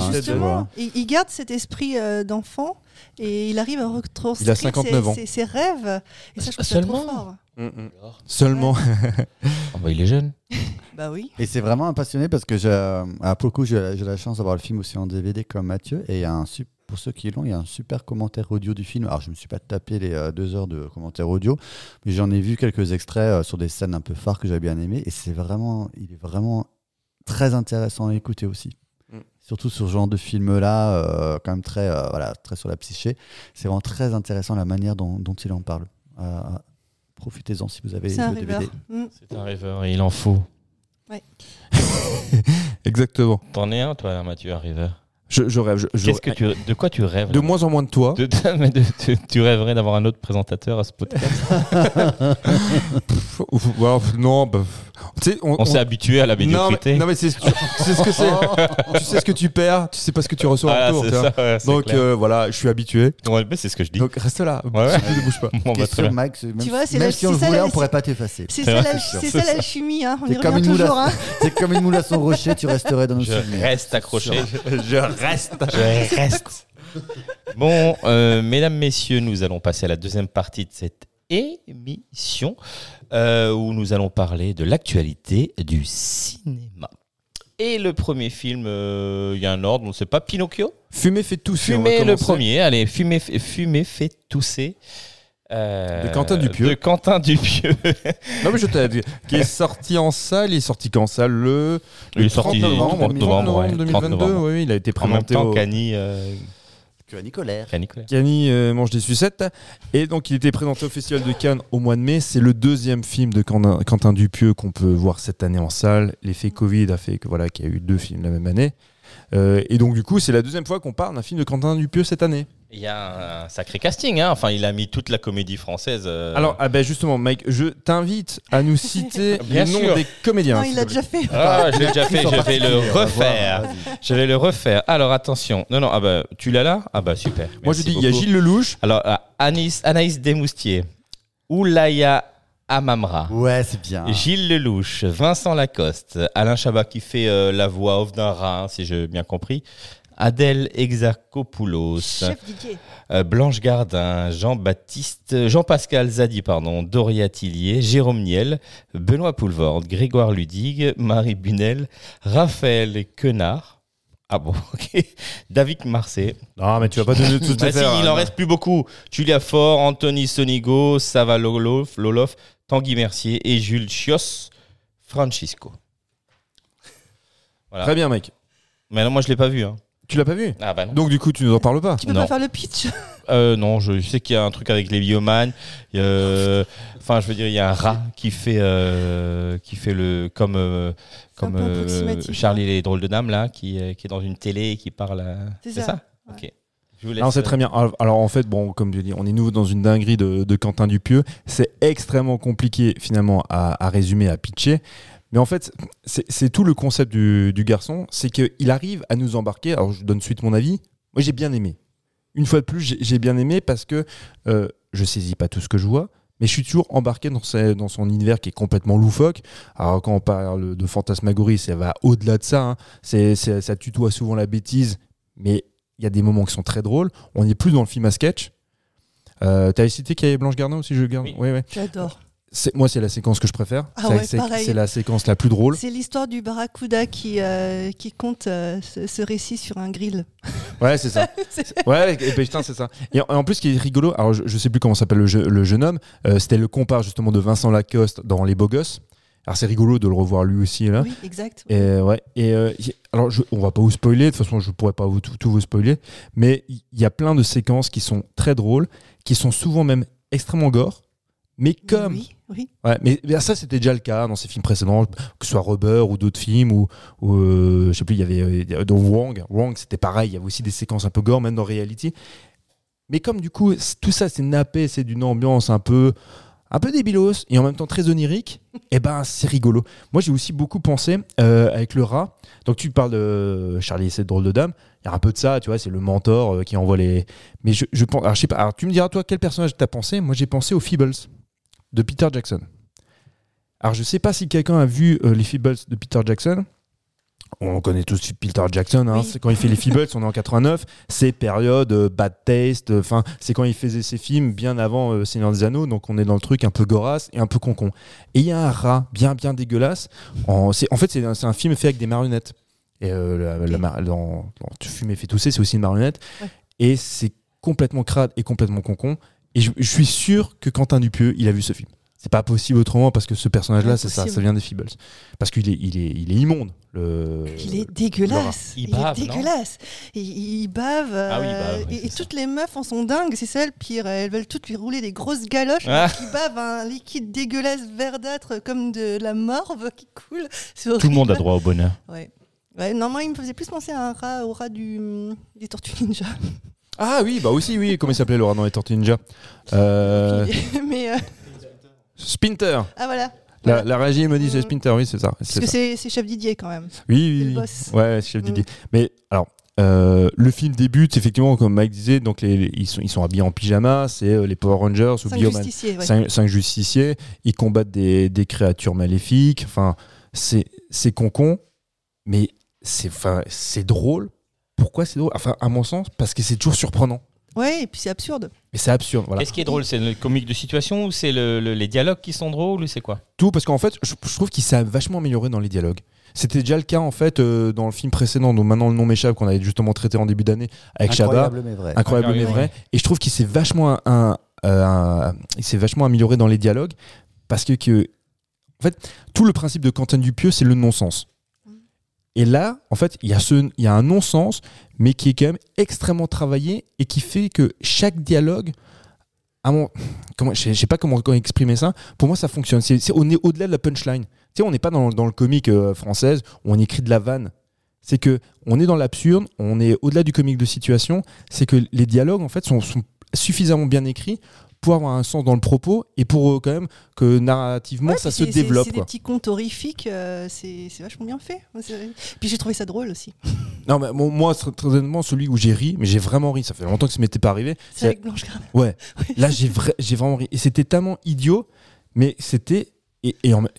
hein, justement, il, il garde cet esprit euh, d'enfant et il arrive à retranscrire Il a 59 ses, ans. ses- ses rêves. Et ça, je trouve ça Seulement trop fort. Seulement. Ah bah, Il est jeune. Bah oui. Et c'est vraiment un passionné parce que à pour le coup, j'ai la chance d'avoir le film aussi en DVD comme Mathieu. Et il y a un, sup- pour ceux qui l'ont, il y a un super commentaire audio du film. Alors, je ne me suis pas tapé les euh, deux heures de commentaire audio, mais j'en ai vu quelques extraits euh, sur des scènes un peu phares que j'avais bien aimé. Et c'est vraiment, il est vraiment très intéressant à écouter aussi. Mm. Surtout sur ce genre de film-là, euh, quand même très, euh, voilà, très sur la psyché. C'est vraiment très intéressant la manière dont, dont il en parle. Euh, Profitez-en si vous avez C'est un le rêveur. DVD. Mm. C'est un rêveur et il en faut. Exactement. T'en es un, toi, là, Mathieu, un rêveur? Je, je rêve. je- je- Qu'est-ce que tu, de quoi tu rêves De moins en moins de toi. De- de- mais de- tu, tu rêverais d'avoir un autre présentateur à ce podcast Pff, non, bah, on, On s'est habitué à la non, mais, médiocrité. non, mais c'est tu sais ce que c'est. tu sais ce que tu perds, tu sais pas ce que tu reçois Voilà, en retour. ça, ouais, Donc euh, voilà, je suis habitué. Ouais, mais c'est ce que je dis. Donc reste là. Ouais, ouais. Ne bouge pas. Bon, bah. Mike, même, Tu vois, c'est même la- si on le voulait, la- on pourrait pas t'effacer. C'est ça, l'alchimie. Hein. On C'est y comme, revient toujours. à, Hein. c'est comme une moule à son rocher, tu resterais dans nos Je reste accroché. Je reste. Je reste. Bon, euh, mesdames, messieurs, nous allons passer à la deuxième partie de cette émission euh, où nous allons parler de l'actualité du cinéma. Et le premier film, euh, il y a un ordre, on ne sait pas, Pinocchio? Fumer fait tousser. on va Fumer le premier, allez, Fumer, fait- fumer fait tousser. Euh, De Quentin Dupieux. De Quentin Dupieux. Non mais je t'ai dit, qui est sorti en salle, il est sorti quand ça le, Il est 30 sorti novembre, 30 novembre, ouais, 2022. 30 novembre. Oui, il a été En même présenté temps, au Cani, euh, Que à Nicolaire. Cani Colère. Cani euh, mange des sucettes et donc il était présenté au Festival de Cannes au mois de mai. C'est le deuxième film de Quentin, Quentin Dupieux qu'on peut voir cette année en salle. L'effet Covid a fait que voilà qu'il y a eu deux films la même année. Euh, et donc du coup c'est la deuxième fois qu'on parle d'un film de Quentin Dupieux cette année. Il y a un sacré casting, hein. enfin il a mis toute la comédie française. euh, Alors ah ben justement Mike, je t'invite à nous citer Bien les noms sûr. des comédiens. Non, s'il il l'a te plaît. déjà fait. Ah, je l'ai déjà fait, je vais le refaire. Je vais le refaire. Alors attention. Non, non, ah bah, tu l'as là? Ah bah super. Moi je Merci dis il y a beaucoup. Gilles Lelouch. Alors ah, Anis, Anaïs Desmoustiers, Oulaya Amamra, Ouais, c'est bien. Gilles Lelouch, Vincent Lacoste, Alain Chabat qui fait euh, la voix off d'un rat, hein, si j'ai bien compris. Adèle Exarchopoulos, euh, Blanche Gardin, Jean-Baptiste, Jean-Pascal Zadi, pardon, Doria Tillier, Jérôme Niel, Benoît Poulvorde, Grégoire Ludig, Marie Bunel, Raphaël Quenard. Ah bon, ok. David Marseille. Non mais tu vas pas donner tout Bah si, il en reste plus beaucoup. Julia Faure, Anthony Sonigo, Sava Lolof, Lolof, Tanguy Mercier et Jules Chios Francisco. Voilà. Très bien Mike. Mais non, moi je l'ai pas vu. Hein. Tu l'as pas vu Ah bah non. Donc du coup tu nous en parles pas. Tu peux Non. pas faire le pitch Euh, non, je sais qu'il y a un truc avec les biomanes. A- Enfin, je veux dire, il y a un rat qui fait, euh, qui fait le comme euh, comme peu euh, approximatif. Charlie et les drôles de dames là, qui, euh, qui est dans une télé et qui parle. à- C'est C'est ça. ça. Ok. Je vous laisse. Non, c'est très bien. Alors, alors, en fait, bon, comme je dis, on est nouveau dans une dinguerie de, de Quentin Dupieux. C'est extrêmement compliqué finalement à, à résumer, à pitcher. Mais en fait, c'est tout le concept du, du garçon, c'est qu'il arrive à nous embarquer. Alors, je donne suite mon avis. Moi, j'ai bien aimé. Une fois de plus, j'ai bien aimé parce que euh, je saisis pas tout ce que je vois, mais je suis toujours embarqué dans, ses- dans son univers qui est complètement loufoque. Alors, quand on parle de fantasmagorie, ça va au-delà de ça. hein. Ça tutoie souvent la bêtise, mais il y a des moments qui sont très drôles. On n'est plus dans le film à sketch. Euh, T'avais cité qu'il y avait Blanche Gardin aussi, je garde. Oui. Ouais. J'adore. C'est- Moi, c'est la séquence que je préfère. Ah C'est- ouais, la séquence la plus drôle. C'est l'histoire du barracuda qui, euh, qui compte euh, ce, ce récit sur un grill. Ouais, c'est ça. Ouais, et ben, putain, c'est ça. Et en, en plus, ce qui est rigolo, alors je, je sais plus comment s'appelle le, je- le jeune homme, euh, c'était le compare justement de Vincent Lacoste dans Les Beaux Gosses. Alors c'est rigolo de le revoir lui aussi là. oui, exact. Et ouais. Et euh, alors, je, on va pas vous spoiler. De toute façon, je pourrais pas vous, tout, tout vous spoiler. Mais il y, a plein de séquences qui sont très drôles, qui sont souvent même extrêmement gore. Mais comme, Oui, oui. mais, ça c'était déjà le cas dans ces films précédents, que ce soit Rubber ou d'autres films ou, ou euh, je sais plus, il y avait dans Wrong, Wrong c'était pareil. Il y avait aussi des séquences un peu gore, même dans Reality. Mais comme du coup tout ça c'est nappé, c'est d'une ambiance un peu un peu débilos et en même temps très onirique, et ben c'est rigolo. Moi j'ai aussi beaucoup pensé euh, avec le rat. Donc tu parles de Charlie et cette drôle de dame. Il y a un peu de ça, tu vois, c'est le mentor euh, qui envoie les. Mais je, je pense. Alors, je sais pas. Alors tu me diras toi quel personnage t'as pensé? Moi j'ai pensé aux Feebles de Peter Jackson. Alors je sais pas si quelqu'un a vu euh, les Feebles de Peter Jackson. On connaît tous Peter Jackson. hein. Oui. C'est quand il fait les Feebles, on est en 89. C'est période euh, Bad Taste. Enfin, c'est quand il faisait ses films bien avant euh, Seigneur des Anneaux. Donc on est dans le truc un peu gorasse et un peu concon. Et il y a un rat bien bien dégueulasse. En, en fait, c'est un, film fait avec des marionnettes. Et euh, la- la dans, dans Tu fumes et fais tousser, c'est aussi une marionnette. Ouais. Et c'est complètement crade et complètement concon. Et je, je suis sûr que Quentin Dupieux, il a vu ce film. C'est pas possible autrement parce que ce personnage-là, c'est ça, ça vient des Feebles. Parce qu'il est, il est, il est immonde. Le, Il est dégueulasse. Il Il, bave, est non dégueulasse. Il, il bave. Ah oui, il euh, bave, oui, et, toutes les meufs en sont dingues. C'est ça le pire. Elles veulent toutes lui rouler des grosses galoches. Ah. Qui bave un liquide dégueulasse verdâtre comme de la morve qui coule. Tout le monde a droit au bonheur. Ouais. Ouais, non, moi, il me faisait plus penser à un rat, au rat du, des Tortues Ninja. Ah oui, bah aussi, oui. Comment il s'appelait rat dans les Tortues Ninja Euh, Mais, euh, Spinter. ah voilà. La, régie me dit c'est Mm. Spinter, oui, c'est ça. Parce que c'est Chef Didier quand même. Oui, oui, le oui. boss. Ouais, chef Mm. Didier. Mais alors, euh, le film débute effectivement, comme Mike disait, donc les, les- ils, sont, ils sont habillés en pyjama, c'est euh, les Power Rangers ou Cinq Bioman. justiciers. ouais. Cinq, cinq justiciers, ils combattent des, des créatures maléfiques. Enfin, c'est concon, mais c'est enfin c'est drôle. Pourquoi c'est drôle Enfin, à mon sens, parce que c'est toujours surprenant. Ouais, et puis c'est absurde. Mais c'est absurde, voilà. Qu'est-ce qui est drôle C'est le comique de situation ou c'est le- le- les dialogues qui sont drôles ou c'est quoi? Tout parce qu'en fait, je, je trouve qu'il s'est vachement amélioré dans les dialogues. C'était déjà le cas en fait euh, dans le film précédent, dont maintenant le nom m'échappe, qu'on avait justement traité en début d'année avec Shabba. Incroyable mais vrai. Incroyable mais vrai. Et je trouve qu'il s'est vachement, un, euh, un- il s'est vachement amélioré dans les dialogues parce que, que- en fait, tout le principe de Quentin Dupieux, c'est le non-sens. Et là, en fait, il y, a un non-sens, mais qui est quand même extrêmement travaillé et qui fait que chaque dialogue, je je sais pas comment, exprimer ça, pour moi ça fonctionne. On est au-delà de la punchline. Tu sais, on n'est pas dans, le comique euh, française où on écrit de la vanne. C'est que on est dans l'absurde, on est au-delà du comique de situation. C'est que les dialogues en fait sont suffisamment bien écrits pour avoir un sens dans le propos et pour euh, quand même que narrativement Ouais, ça se développe. C'est des petits contes horrifiques, euh, c'est vachement bien fait. Puis j'ai trouvé ça drôle aussi. Non, mais bon, moi, très très honnêtement, celui où j'ai ri, mais j'ai vraiment ri. Ça fait longtemps que ça m'était pas arrivé. C'est avec Blanche Gardin. Ouais, Ouais. là, j'ai vra- j'ai vraiment ri. Et c'était tellement idiot, mais c'était. Et,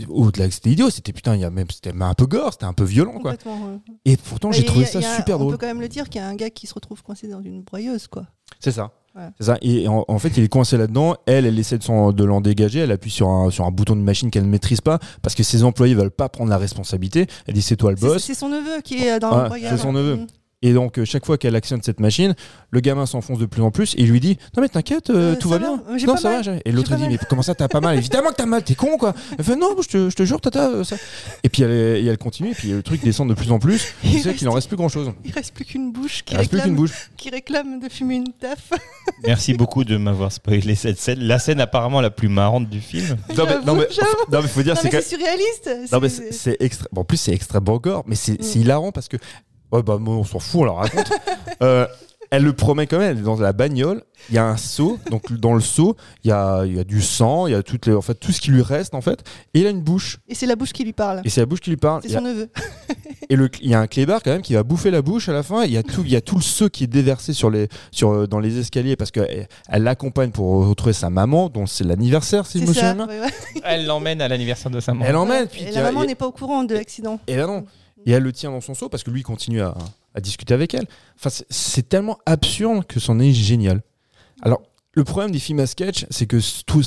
au-delà que c'était idiot, c'était putain, il y a même, c'était un peu gore, c'était un peu violent, quoi. Ouais. Et pourtant, j'ai trouvé il y a- ça il y a- super On drôle. peut quand même le dire qu'il y a un gars qui se retrouve coincé dans une broyeuse, quoi. C'est ça. Ouais. C'est ça. Et en, en fait, il est coincé là-dedans. Elle, elle essaie de, de l'en dégager. Elle appuie sur un, sur un bouton d'une machine qu'elle ne maîtrise pas parce que ses employés veulent pas prendre la responsabilité. Elle dit c'est toi le boss. c'est son neveu qui est dans Ouais, le c'est son neveu. Mm. Et donc, euh, chaque fois qu'elle actionne cette machine, le gamin s'enfonce de plus en plus et il lui dit Non, mais t'inquiète, euh, Euh, tout va va, bien. non, pas ça mal. va. Et l'autre dit mal. Mais comment ça, t'as pas mal? Évidemment que t'as mal, t'es con, quoi. Elle fait Non, je te, je te jure, tata. ça. Et puis elle, et elle continue, et puis le truc descend de plus en plus. Il Tu sais qu'il en reste plus grand chose. Il reste plus qu'une bouche qui Il reste plus qu'une réclame, bouche. qui réclame de fumer une taf. Merci beaucoup de m'avoir spoilé cette scène. La scène apparemment la plus marrante du film. Non, mais, non, mais, J'avoue, non, mais faut dire, c'est surréaliste. Non, mais c'est- extra... bon, en plus, c'est extrêmement gore, mais c'est c'est Mm. hilarant parce que. Ouais, bah, moi, on s'en fout, on la raconte. Euh, elle le promet quand même. Elle est dans la bagnole. Il y a un seau. Donc dans le seau, il y a, il y a du sang. Il y a toutes les, en fait, tout ce qui lui reste en fait. Et il a une bouche. Et c'est la bouche qui lui parle. Et c'est la bouche qui lui parle. C'est a- son neveu. et le, il y a un clébard quand même qui va bouffer la bouche à la fin. Il y a tout, il y a tout le seau qui est déversé sur les, sur, euh, dans les escaliers parce qu'elle elle l'accompagne pour retrouver sa maman, dont c'est l'anniversaire, si je C'est me souviens bien. Elle l'emmène à l'anniversaire de sa maman. Elle emmène. Puis Et la maman n'est pas au courant de l'accident. Et là non. Et elle le tient dans son seau parce que lui continue à, discuter avec elle. Enfin, c'est- tellement absurde que c'en est génial. Alors, le problème des films à sketch, c'est que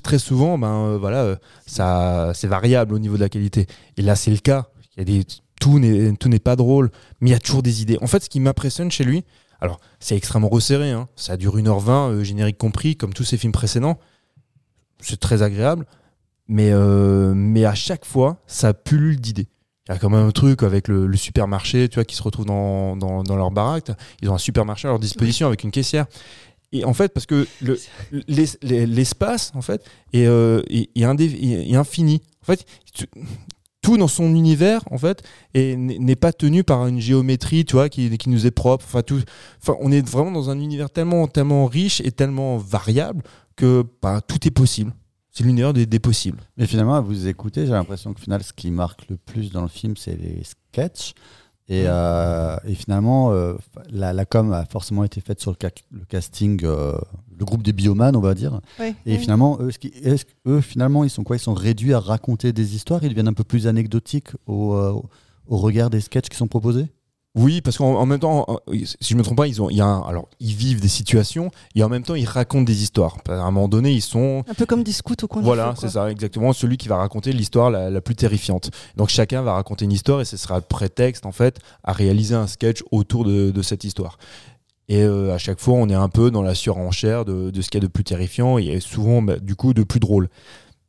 très souvent, ben euh, voilà, euh, ça, c'est variable au niveau de la qualité. Et là, c'est le cas. Il y a des, tout n'est pas drôle, mais il y a toujours des idées. En fait, ce qui m'impressionne chez lui, alors c'est extrêmement resserré. hein. Ça dure 1h20, euh, générique compris, comme tous ses films précédents. C'est très agréable, mais mais à chaque fois, ça pullule d'idées. Il y a quand même un truc avec le, le supermarché, tu vois, qui se retrouve dans, dans, dans leur baraque. Ils ont un supermarché à leur disposition avec une caissière. Et en fait, parce que le- l'es- l'es- l'espace, en fait, est, euh, est- est infini. En fait, tout dans son univers, en fait, n'est pas tenu par une géométrie, tu vois, qui, qui nous est propre. Enfin, tout, enfin, on est vraiment dans un univers tellement, tellement riche et tellement variable que bah, tout est possible. C'est l'univers des, des possibles. Mais finalement, à vous écouter, j'ai l'impression que final, ce qui marque le plus dans le film, c'est les sketchs. Et, euh, et finalement, euh, la, la com a forcément été faite sur le, ca- le casting, euh, le groupe des biomanes, on va dire. Ouais. Et Ouais. finalement, eux, ce qui- est-ce que- eux, finalement, ils sont quoi? Ils sont réduits à raconter des histoires? Ils deviennent un peu plus anecdotiques au, euh, au regard des sketchs qui sont proposés? Oui, parce qu'en en même temps, en- si je me trompe pas, ils ont, il y a un- alors ils vivent des situations et en même temps ils racontent des histoires. À un moment donné, ils sont Un peu comme des scouts au coin voilà, c'est ça, exactement. Celui qui va raconter l'histoire la, la plus terrifiante. Donc chacun va raconter une histoire et ce sera le prétexte en fait à réaliser un sketch autour de, de cette histoire. Et euh, à chaque fois, on est un peu dans la surenchère de, de ce qu'il y a de plus terrifiant et souvent, bah, du coup, de plus drôle.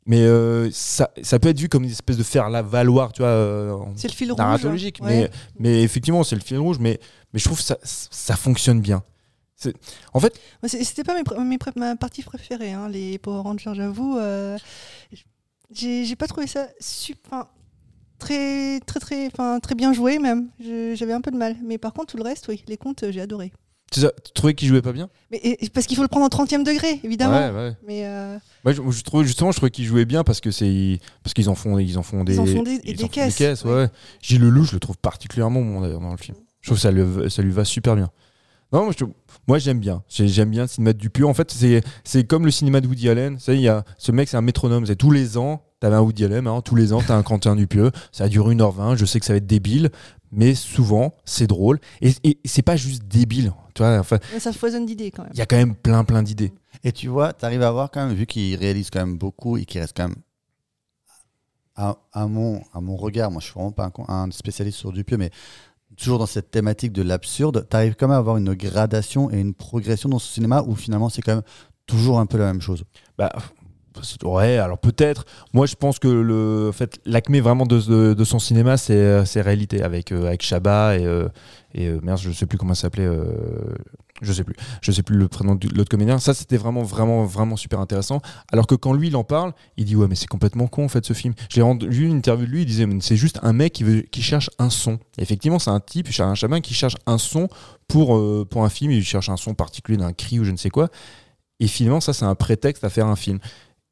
Mais euh, ça, ça peut être vu comme une espèce de faire la valoir, tu vois, euh, C'est le fil rouge. hein. Mais, Ouais. mais effectivement, c'est le fil rouge. Mais, mais je trouve que ça, ça fonctionne bien. En fait, C'était pas mes mes ma partie préférée, hein, les Power Rangers, j'avoue. euh, j'ai j'ai pas trouvé ça super. Très, très, très, enfin, très bien joué même. J'avais un peu de mal. Mais par contre, tout le reste, oui, les contes, euh, j'ai adoré. Tu tu trouvais qu'il jouait pas bien? Mais et- parce qu'il faut le prendre en 30e degré, évidemment. Ouais, ouais. Mais euh, je, je trouvais justement, je trouvais qu'ils jouaient bien parce que c'est parce qu'ils en font, ils en font des, en font des- ils des en font caisses, ouais. ouais. ouais. Gilles je le trouve particulièrement bon d'ailleurs dans le film. Je trouve que ça lui, ça lui va super bien. Non, moi, je trouve- moi, j'aime bien. J'ai- J'aime bien le cinéma de Dupieux. En fait, c'est c'est comme le cinéma de Woody Allen. Ça, y a ce mec, c'est un métronome. C'est tous les ans, t'avais un Woody Allen. hein, tous les ans, t'as un Quentin Dupieux. Ça dure 1h20. Je sais que ça va être débile, mais souvent, c'est drôle. Et, et c'est pas juste débile. Tu vois, enfin, mais ça foisonne d'idées quand même. il y a quand même plein, plein d'idées. Et tu vois, tu arrives à voir quand même, vu qu'il réalise quand même beaucoup et qu'il reste quand même. À, à mon, à mon regard, moi je suis vraiment pas un, spécialiste sur Dupieux, mais toujours dans cette thématique de l'absurde, tu arrives quand même à avoir une gradation et une progression dans ce cinéma où finalement c'est quand même toujours un peu la même chose. Bah, ouais, alors peut-être. Moi, je pense que le fait, l'acmé vraiment de, son cinéma, c'est euh, c'est réalité avec euh, avec Chabat et euh, et euh, merde, je sais plus comment ça s'appelait. euh, je sais plus. Je sais plus le prénom de l'autre comédien. Ça, c'était vraiment, vraiment, vraiment super intéressant. Alors que quand lui, il en parle, il dit ouais, mais c'est complètement con en fait ce film. J'ai lu une interview de lui. Il disait c'est juste un mec qui veut, qui cherche un son. Effectivement, c'est un type, un chaman qui cherche un son pour euh, pour un film. Il cherche un son particulier d'un cri ou je ne sais quoi. Et finalement, ça, c'est un prétexte à faire un film.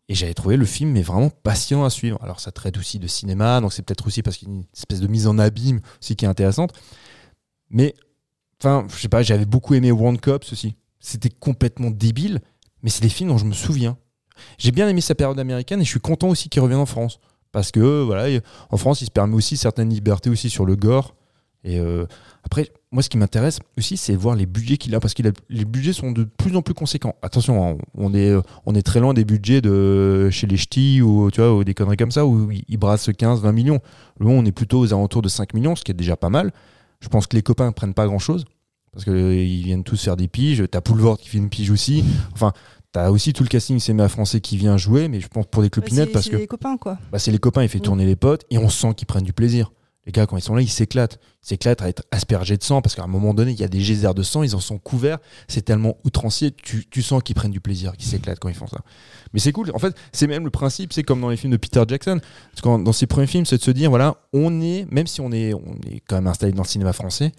Et j'avais trouvé le film mais vraiment passionnant à suivre. Alors ça traite aussi de cinéma, donc c'est peut-être aussi parce qu'il y a une espèce de mise en abîme aussi qui est intéressante. Mais enfin, je sais pas, j'avais beaucoup aimé One Cops aussi. C'était complètement débile, mais c'est des films dont je me souviens. J'ai bien aimé sa période américaine et je suis content aussi qu'il revienne en France. Parce que voilà, il- en France, il se permet aussi certaines libertés aussi sur le gore. Et euh, après, moi, ce qui m'intéresse aussi, c'est voir les budgets qu'il a, parce que les budgets sont de plus en plus conséquents. Attention, hein, on est, on est très loin des budgets de chez les ch'tis ou, tu vois, ou des conneries comme ça, où ils brassent 15, 20 millions. Nous, on est plutôt aux alentours de 5 millions, ce qui est déjà pas mal. Je pense que les copains prennent pas grand-chose, parce qu'ils viennent tous faire des piges. T'as Poulvord qui fait une pige aussi. Enfin, t'as aussi tout le casting cinéma français qui vient jouer, mais je pense pour des clopinettes, c'est parce c'est que les copains, quoi. bah, c'est les copains, il fait Mm. tourner les potes et on sent qu'ils prennent du plaisir. Les gars, quand ils sont là, ils s'éclatent. Ils s'éclatent à être aspergés de sang parce qu'à un moment donné, il y a des geysers de sang, ils en sont couverts. C'est tellement outrancier, tu, sens qu'ils prennent du plaisir, qu'ils s'éclatent quand ils font ça. Mais c'est cool. En fait, c'est même le principe, c'est comme dans les films de Peter Jackson. Dans ses premiers films, c'est de se dire, voilà, on est, même si on est, on est quand même installé dans le cinéma français,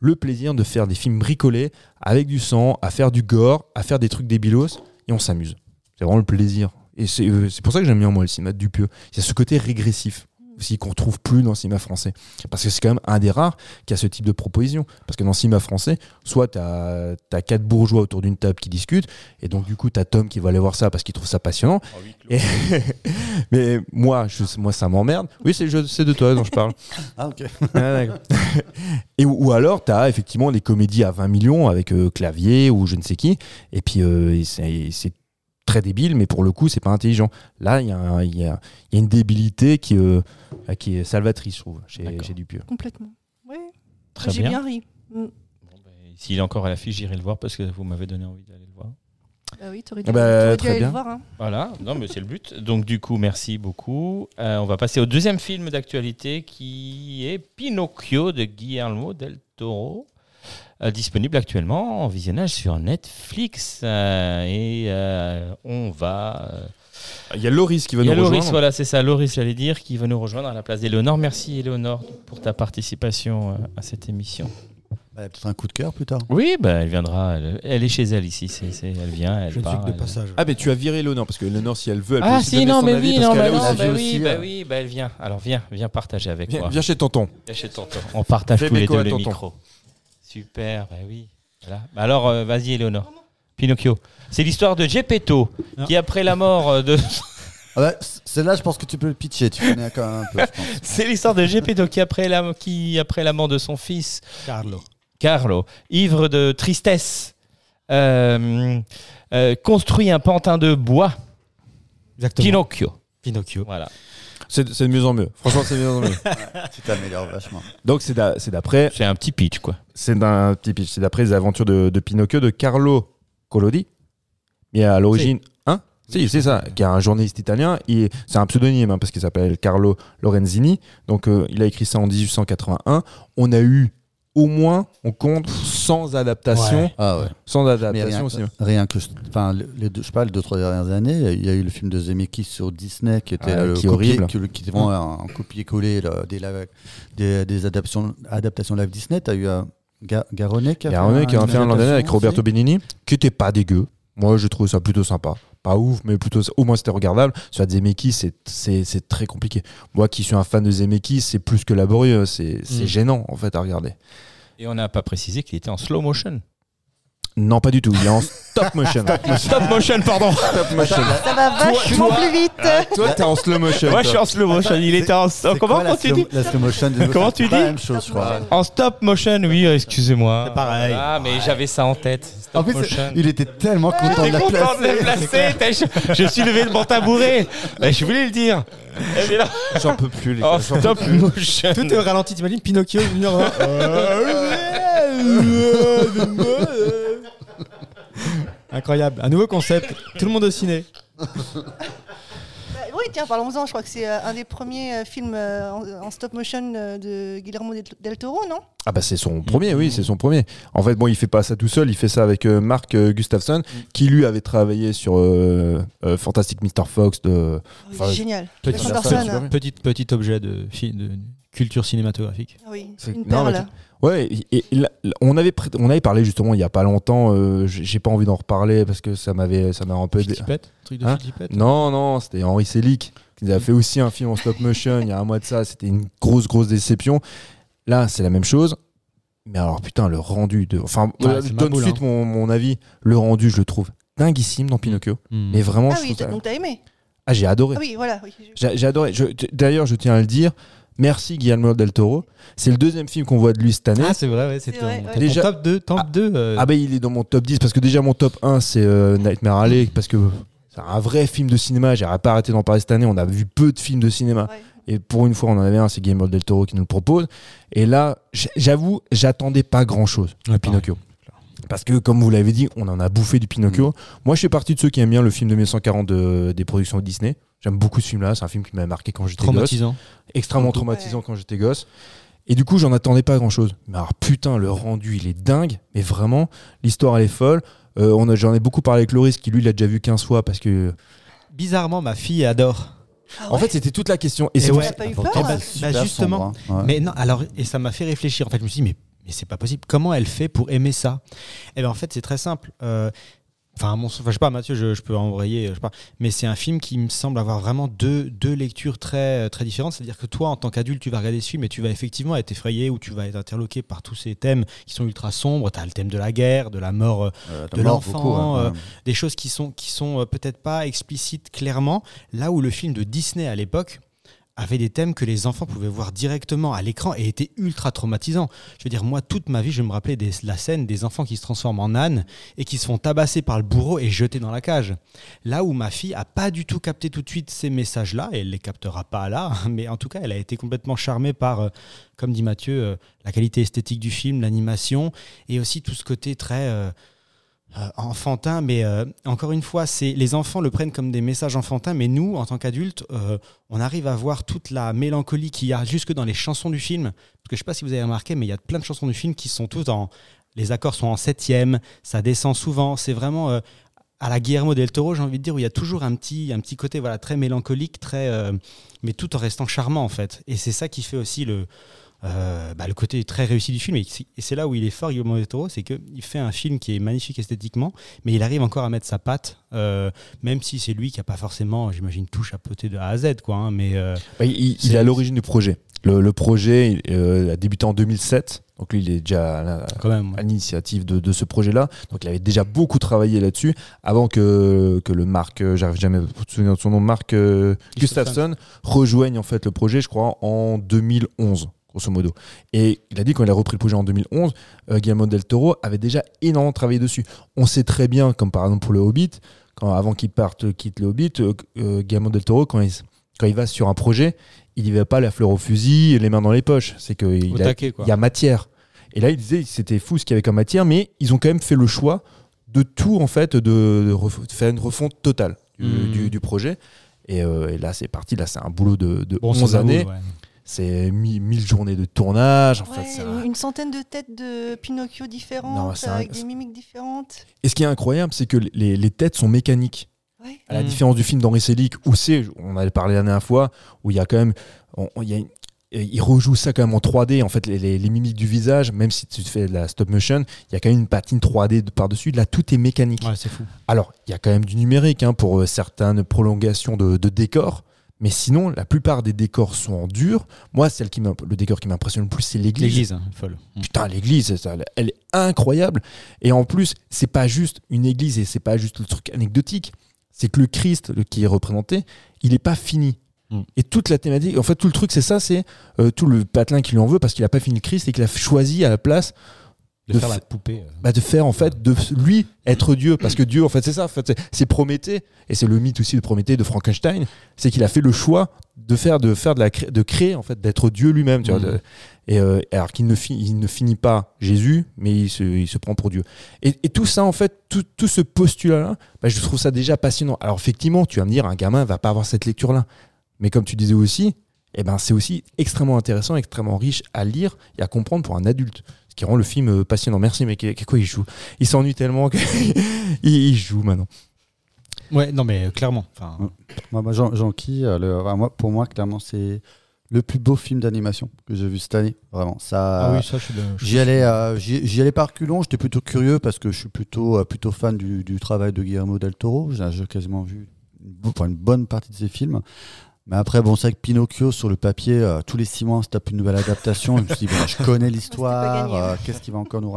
le plaisir de faire des films bricolés avec du sang, à faire du gore, à faire des trucs débilos et on s'amuse. C'est vraiment le plaisir. Et c'est euh, pour ça que j'aime bien moi le cinéma de Dupieux. Il y a ce côté régressif aussi qu'on trouve plus dans le cinéma français. Parce que c'est quand même un des rares qui a ce type de proposition. Parce que dans le cinéma français, soit tu as, quatre bourgeois autour d'une table qui discutent, et donc du coup, tu as Tom qui va aller voir ça parce qu'il trouve ça passionnant. Et- Mais moi, je, moi ça m'emmerde. Oui, c'est de toi dont je parle. Ah, ok. Ah, et ou, ou alors, tu as effectivement des comédies à 20 millions avec euh, Clavier ou je ne sais qui, et puis euh, c'est très débile, mais pour le coup, c'est pas intelligent. Là, il y, a un- il y a, il y a une débilité qui, euh, qui est salvatrice, je trouve, chez, chez Dupieux. Complètement. Oui, Très j'ai bien. bien ri. Mm. Bon, ben, S'il est encore à l'affiche, j'irai le voir parce que vous m'avez donné envie d'aller le voir. Bah oui, t'aurais dû, Ah bah, dû très aller bien. le voir. hein. Voilà, non mais c'est le but. Donc du coup, merci beaucoup. Euh, on va passer au deuxième film d'actualité qui est Pinocchio de Guillermo del Toro, euh, disponible actuellement en visionnage sur Netflix. Euh, et euh, on va... Il y a Loris qui va Il y a nous Loris, rejoindre. voilà, c'est ça, Loris, j'allais dire, qui va nous rejoindre à la place d'Éléonore. Merci Éléonore pour ta participation à cette émission. Bah, Peut-être un coup de cœur plus tard. Oui, bah, elle viendra, elle, elle est chez elle ici, c'est, c'est- elle vient, elle Je part. de elle- passage. Ah, mais tu as viré Léonore, parce que Léonore, si elle veut, elle peut Ah aussi si, donner non, son mais avis, oui, parce non, bah non, bah oui, aussi, bah oui, bah elle vient. Alors viens, viens partager avec Viens, moi. viens chez tonton. Viens chez tonton. On partage Fais tous les deux le tonton. micro. Super, bah oui. Voilà. Bah alors, euh, vas-y, Éléonore. Pinocchio. C'est l'histoire de Geppetto, Non. qui après la mort euh, de... Ah bah, c- Celle-là, je pense que tu peux le pitcher. Tu connais quand même un peu, je pense. C'est l'histoire de Geppetto qui après, la... qui, après la mort de son fils, Carlo. Carlo, ivre de tristesse, euh, euh, construit un pantin de bois, Exactement. Pinocchio. Pinocchio. Voilà. C'est c'est de mieux en mieux. Franchement, c'est de mieux en mieux. Tu t'améliores vachement. Donc, c'est d'a- c'est d'après C'est un petit pitch, quoi. c'est d'un petit pitch. C'est d'après les aventures de, de Pinocchio de Carlo Collodi. Mais à l'origine, hein Si, c'est ça, qui est un journaliste italien. Et c'est un pseudonyme hein, parce qu'il s'appelle Carlo Lorenzini. Donc, euh, il a écrit ça en 1881. On a eu au moins, on compte, 100 adaptations. Ouais. Ah ouais. 100 Mais adaptations rien, aussi. rien que, enfin, les deux, je sais pas, les deux trois dernières années, il y a eu le film de Zemeckis sur Disney qui était Ah, le qui copier- qui, qui était vraiment un, copier-coller des, live- des, des adaptations, adaptations live Disney. T'as eu un Ga- Garonnet qui a Garonnet qui a fait un l'an dernier avec adaptation Roberto. Benigni, qui était pas dégueu. Moi, je trouve ça plutôt sympa. Pas ouf, mais plutôt au moins c'était regardable. Sur Zemeckis, c'est- c'est c'est très compliqué. Moi qui suis un fan de Zemeckis, c'est plus que laborieux. C'est c'est Mm. gênant en fait à regarder. Et on n'a pas précisé qu'il était en slow motion. Non, pas du tout. Il est en stop motion. Stop motion, pardon. Stop motion. Ça va vachement toi- plus vite. Toi, t'es en slow motion. Moi, je suis en slow motion. Il était en C'est Comment quoi la tu slow- dis La slow motion de- Comment tu dis la même chose, je crois. En stop motion, oui, euh, excusez-moi. C'est pareil. Ah, mais j'avais ça en tête. Stop En plus, motion. il était tellement content de la content de placer. placer. Je, je suis levé de mon tabouret. Mais je voulais le dire. J'en peux plus, les En gars. peux stop plus. motion. Tout est au ralenti, t'imagines Pinocchio venir. Incroyable. Un nouveau concept. Tout le monde au ciné. Euh, Oui, tiens, parlons-en. Je crois que c'est euh, un des premiers euh, films euh, en, stop motion de Guillermo del, Toro, non? Ah bah c'est son premier, oui, c'est son premier. En fait, bon, il fait pas ça tout seul, il fait ça avec Mark euh, Gustafsson, qui lui avait travaillé sur euh, euh, Fantastic Mr. Fox de... Oui, Génial. Petit, Anderson, hein. petit, petit objet de, de culture cinématographique. Ah Oui, C'est- une non, mais. Ouais, et, et là, on avait on avait parlé justement il y a pas longtemps. euh, j'ai pas envie d'en reparler parce que ça m'avait ça m'a un peu. Truc de Hein Non, non, c'était Henri Selick qui a fait aussi un film en stop motion il y a un mois de ça. C'était une grosse grosse déception. Là, c'est la même chose. Mais alors putain, le rendu de. Enfin, Ouais, euh, je donne tout de boule, suite mon, mon avis. Le rendu, je le trouve dinguissime dans Pinocchio. Hmm. Mais vraiment, Ah je oui, trouve t'as- ça- donc t'as aimé Ah, j'ai adoré. Ah oui, voilà. oui. J'ai adoré. Je- D'ailleurs, je tiens à le dire. Merci Guillermo del Toro. C'est le deuxième film qu'on voit de lui cette année. Ah, c'est vrai, ouais, c'est ouais. Déjà- top 2. Top Ah, 2 euh, Ah bah il est dans mon top 10 parce que déjà mon top 1 c'est euh, Nightmare Alley parce que c'est un vrai film de cinéma, j'ai pas arrêté d'en parler cette année, on a vu peu de films de cinéma Ouais. et pour une fois on en avait un, c'est Guillermo del Toro qui nous le propose et là j'avoue, j'attendais pas grand-chose ouais, de Pinocchio. Parce que comme vous l'avez dit, on en a bouffé du Pinocchio. Moi je suis parti de ceux qui aiment bien le film de 1940 de- des productions Disney. J'aime beaucoup ce film-là, c'est un film qui m'a marqué quand j'étais gosse Traumatisant. extrêmement traumatisant quand j'étais gosse. Et du coup, j'en attendais pas grand chose. Mais alors, putain, le rendu, il est dingue. Mais vraiment, l'histoire, elle est folle. Euh, on a- J'en ai beaucoup parlé avec Loris, qui lui l'a déjà vu 15 fois parce que. Bizarrement, ma fille adore. Ah En fait, c'était toute la question. Et Et c'est ouais. Pas eu peur bah, hein bah, justement. sombre, hein. Ouais. Mais non, alors, et ça m'a fait réfléchir. En fait, je me suis dit, mais mais c'est pas possible. Comment elle fait pour aimer ça? Eh bien, en fait, c'est très simple. Euh, Enfin, mon, enfin, je sais pas, Mathieu, je, je peux envoyer, je sais pas. Mais c'est un film qui me semble avoir vraiment deux, deux lectures très, très différentes. C'est-à-dire que toi, en tant qu'adulte, tu vas regarder ce film et tu vas effectivement être effrayé ou tu vas être interloqué par tous ces thèmes qui sont ultra sombres. Tu as le thème de la guerre, de la mort euh, Euh, de l'enfant, hein, euh, des choses qui sont, qui sont peut-être pas explicites clairement, là où le film de Disney à l'époque avait des thèmes que les enfants pouvaient voir directement à l'écran et étaient ultra traumatisants. Je veux dire, moi, toute ma vie, je me rappelais des- la scène des enfants qui se transforment en ânes et qui se font tabasser par le bourreau et jeter dans la cage. Là où ma fille a pas du tout capté tout de suite ces messages-là, et elle les captera pas là, mais en tout cas, elle a été complètement charmée par, euh, comme dit Mathieu, euh, la qualité esthétique du film, l'animation, et aussi tout ce côté très... euh, euh, enfantin, mais euh, encore une fois, c'est les enfants le prennent comme des messages enfantins, mais nous, en tant qu'adultes, euh, on arrive à voir toute la mélancolie qu'il y a jusque dans les chansons du film. Parce que je sais pas si vous avez remarqué, mais il y a plein de chansons du film qui sont toutes en, les accords sont en septième, ça descend souvent. C'est vraiment à la Guillermo del Toro, j'ai envie de dire, où il y a toujours un petit, un petit côté voilà très mélancolique, très, mais tout en restant charmant en fait. Et c'est ça qui fait aussi le euh, bah, le côté très réussi du film. Et c'est- là où il est fort, Guillermo del Toro, c'est qu'il fait un film qui est magnifique esthétiquement, mais il arrive encore à mettre sa patte, euh, même si c'est lui qui a pas forcément, j'imagine, tout chapeauté de A à Z, quoi. hein, mais euh, Bah, il, est à l'origine du projet. Le, le projet a débuté en 2007. Donc lui, il est déjà à l'initiative de, de ce projet-là. Donc il avait déjà beaucoup travaillé là-dessus avant que, que le Marc, j'arrive jamais à me souvenir de son nom, Marc Gustafsson rejoigne en fait le projet, je crois, en 2011 grosso modo. Et il a dit quand il a repris le projet en 2011, euh, Guillermo del Toro avait déjà énormément travaillé dessus. On sait très bien, comme par exemple pour le Hobbit, quand, avant qu'il parte, quitte le Hobbit, euh, euh, Guillermo del Toro, quand il, quand il va sur un projet, il y va pas la fleur au fusil, les mains dans les poches. C'est qu'il il y a matière. Et là, il disait que c'était fou ce qu'il y avait comme matière, mais ils ont quand même fait le choix de tout, en fait, de, de ref- de faire une refonte totale du, du- du projet. Et, euh, et là, c'est parti. Là, c'est un boulot de, de Bon, 11 ça années. ouais. C'est mi- 1000 journées de tournage. En Ouais, fait, c'est un- une centaine de têtes de Pinocchio différentes, Non, c'est un- avec des mimiques différentes. Et ce qui est incroyable, c'est que les, les têtes sont mécaniques. Ouais. À la Mhm. différence du film d'Henri Selick, où c'est, on avait parlé la dernière fois, où il y a quand même. on- on- il y a une- et il rejoue ça quand même en 3D, en fait, les, les- les mimiques du visage, même si tu fais de la stop motion, il y a quand même une patine 3D de- par-dessus. Là, tout est mécanique. Ouais, c'est fou. Alors, il y a quand même du numérique hein, pour euh, certaines prolongations de, de décors, mais sinon, la plupart des décors sont en dur. Moi, celle qui le décor qui m'impressionne le plus, c'est l'église. L'église, hein, folle. Putain, l'église, elle est incroyable. Et en plus, c'est pas juste une église et c'est pas juste le truc anecdotique. C'est que le Christ le- qui est représenté, il est pas fini. Mm. Et toute la thématique, en fait, tout le truc, c'est ça, c'est euh, tout le patelin qui lui en veut parce qu'il a pas fini le Christ et qu'il a choisi à la place De, De faire la poupée. euh. bah, de faire en fait de lui être Dieu parce que Dieu en fait c'est ça en fait c'est- Prométhée et c'est le mythe aussi de Prométhée de Frankenstein c'est qu'il a fait le choix de faire de faire de la de créer en fait d'être Dieu lui-même tu vois, de- et euh, alors qu'il ne il ne finit pas Jésus mais il se, il se prend pour Dieu et, et tout ça en fait tout, tout ce postulat là bah, je trouve ça déjà passionnant alors effectivement tu vas me dire un gamin va pas avoir cette lecture là mais comme tu disais aussi eh ben, c'est aussi extrêmement intéressant, extrêmement riche à lire et à comprendre pour un adulte. Qui rend le film euh, passionnant. Merci, mais quoi il joue? Il s'ennuie tellement qu'il il joue maintenant. Ouais, non, mais euh, clairement. Enfin, Ouais. Moi, moi, Jean, Jean-Qui, euh, le- moi, pour moi, clairement, c'est le plus beau film d'animation que j'ai vu cette année. Vraiment. Ça, ah oui, ça, je suis de- je suis- J'y allais, euh, j'y allais par reculons, j'étais plutôt curieux parce que je suis plutôt, euh, plutôt fan du, du travail de Guillermo del Toro. J'ai quasiment vu une, une bonne partie de ses films. Mais après, bon, c'est vrai que Pinocchio, sur le papier, euh, tous les six mois, on se tape une nouvelle adaptation. je me suis dit, bon, je connais l'histoire, euh, qu'est-ce qu'il va encore nous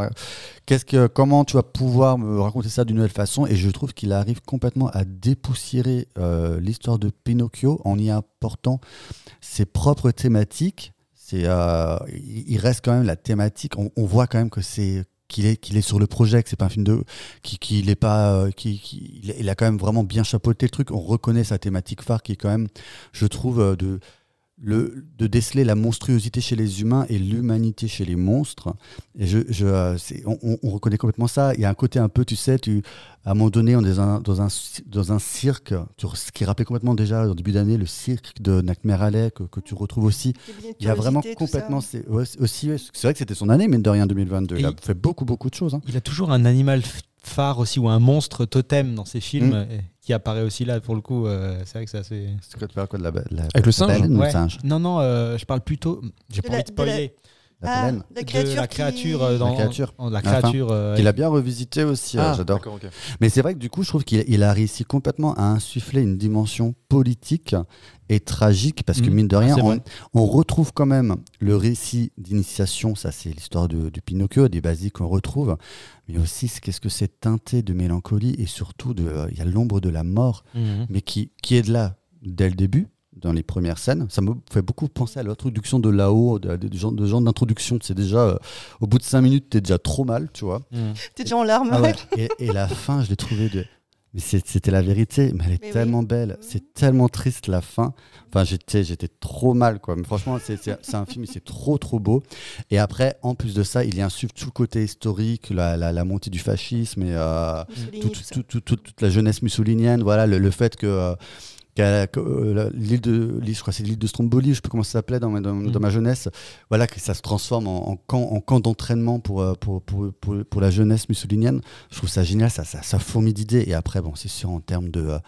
qu'est-ce que, Comment tu vas pouvoir me raconter ça d'une nouvelle façon? Et je trouve qu'il arrive complètement à dépoussiérer euh, l'histoire de Pinocchio en y apportant ses propres thématiques. C'est, il il reste quand même la thématique. On, on voit quand même que c'est qu'il est qu'il est sur le projet, que c'est pas un film de qui qu'il est pas euh, qui, qui- il a- il a quand même vraiment bien chapeauté le truc. On reconnaît sa thématique phare qui est quand même, je trouve, euh, de le, de déceler la monstruosité chez les humains et l'humanité chez les monstres. Et je, je, euh, c'est- on, on- on reconnaît complètement ça. Il y a un côté un peu, tu sais, tu, à un moment donné, on est dans un, dans un, dans un cirque, tu- ce qui rappelait complètement déjà au début d'année le cirque de Nightmare Alley que, que tu retrouves aussi. Il y a vraiment complètement. C'est ouais, aussi, ouais, c'est vrai que c'était son année, mine de rien, 2022. Il a fait beaucoup, beaucoup de choses. hein. Il a toujours un animal phare aussi ou un monstre totem dans ses films Mm. euh, qui apparaît aussi là pour le coup. euh, c'est vrai que c'est assez. C'est quoi, tu parles quoi de la, la- Avec le singe baleine ou le singe Non, non, euh, je parle plutôt. J'ai De pas la- envie de de la- spoiler. La Ah, baleine. la de créature. la qui- créature euh, dans La créature. créature euh, Qu'il a bien revisité aussi, euh, Ah, j'adore. d'accord, ok. Mais c'est vrai que du coup, je trouve qu'il il a réussi complètement à insuffler une dimension politique et tragique, parce que Mhm. mine de Ah, rien, on, retrouve quand même le récit d'initiation, ça c'est l'histoire de, du Pinocchio, des basiques qu'on retrouve, mais aussi qu'est-ce que c'est teinté de mélancolie et surtout de, euh, il y a l'ombre de la mort, Mhm. mais qui, qui est de là dès le début. Dans les premières scènes, ça me fait beaucoup penser à l'introduction de là-haut, de, de, de genre, de genre d'introduction. C'est déjà euh, au bout de cinq minutes, t'es déjà trop mal, tu vois. Mhm. T'es déjà en larmes. Ah ouais. et, et la fin, je l'ai trouvée de. Mais c'était la vérité, mais elle est Mais oui. tellement belle, c'est tellement triste la fin. Enfin, j'étais, j'étais trop mal, quoi. Mais franchement, c'est, un film, c'est trop, trop beau. Et après, en plus de ça, il y a un tout le côté historique, la, la, la montée du fascisme et euh, tout- tout- tout- toute la jeunesse mussolinienne. Voilà, le, le fait que. euh, euh, l'île de je crois c'est l'île de Stromboli, je sais plus comment ça s'appelait dans, ma- dans, Mm. dans ma jeunesse. Voilà que ça se transforme en, en camp, en camp d'entraînement pour, euh, pour, pour, pour, pour la jeunesse mussolinienne. Je trouve ça génial, ça, ça, ça fourmille d'idées. Et après, bon, c'est sûr en termes de euh,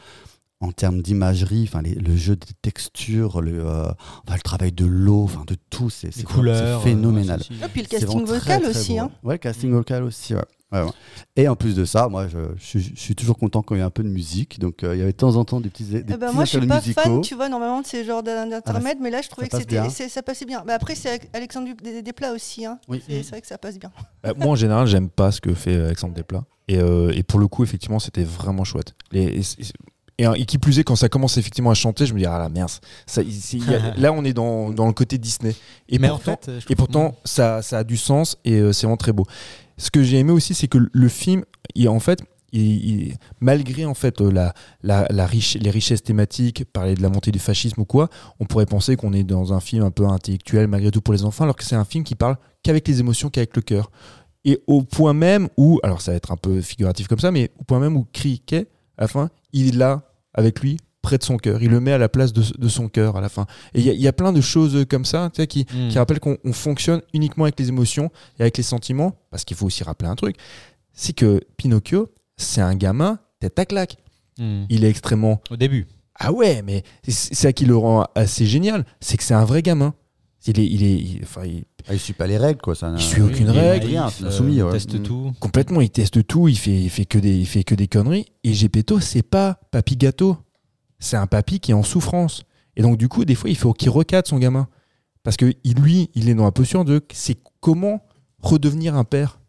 en termes d'imagerie, enfin le jeu des textures, le, euh, enfin, le travail de l'eau, enfin de tout, c'est phénoménal. euh, ouais, aussi- Ah, puis le casting vocal aussi. hein. Ouais, casting vocal aussi, ouais. Ouais, ouais. Et en plus de ça, moi, je, je suis- je suis toujours content quand il y a un peu de musique. Donc, euh, il y avait de temps en temps des petits, des Eh ben, petits moi, je suis pas musicaux. fan, tu vois, normalement de ces genres d'in- d'intermèdes, mais là, je trouvais que c'était, ça passait bien. Mais après, c'est Alexandre Du- des, des plats aussi. Hein. Oui. C'est, vrai que ça passe bien. Bah, moi, en général, j'aime pas ce que fait euh, Alexandre Desplat. Et, euh, et pour le coup, effectivement, c'était vraiment chouette. Les- et, et- et, et qui plus est, quand ça commence effectivement à chanter, je me dis, ah la merde. Ça, y a- là, on est dans, dans le côté Disney. Et mais pourtant, en fait, je et trouve- pourtant ça, ça a du sens et euh, c'est vraiment très beau. Ce que j'ai aimé aussi, c'est que le film, il, en fait, malgré euh, la, la, les richesses thématiques, parler de la montée du fascisme ou quoi, on pourrait penser qu'on est dans un film un peu intellectuel malgré tout pour les enfants, alors que c'est un film qui parle qu'avec les émotions, qu'avec le cœur. Et au point même où, alors ça va être un peu figuratif comme ça, mais au point même où Criquet, à la fin, il est là avec lui près de son cœur. Il le met à la place de, de son cœur à la fin. Et il y, a- il y a plein de choses comme ça tu sais, qui, Mhm. qui rappellent qu'on on fonctionne uniquement avec les émotions et avec les sentiments. Parce qu'il faut aussi rappeler un truc, c'est que Pinocchio, c'est un gamin tête à claque. Mhm. Il est extrêmement... Au début. Ah ouais, mais c'est ça qui le rend assez génial, c'est que c'est un vrai gamin. Il est, il est, il- enfin, il- Ah, il suit pas les règles, quoi. Ça, Il suit aucune il règle, rien, c'est euh, ouais. teste Mm. tout. complètement, il teste tout, il fait, il fait que des, il fait que des conneries. Et Gepetto, c'est pas papy gâteau, c'est un papy qui est en souffrance. Et donc du coup, des fois, il faut qu'il recadre son gamin, parce que lui, il est dans la posture de, c'est comment redevenir un père.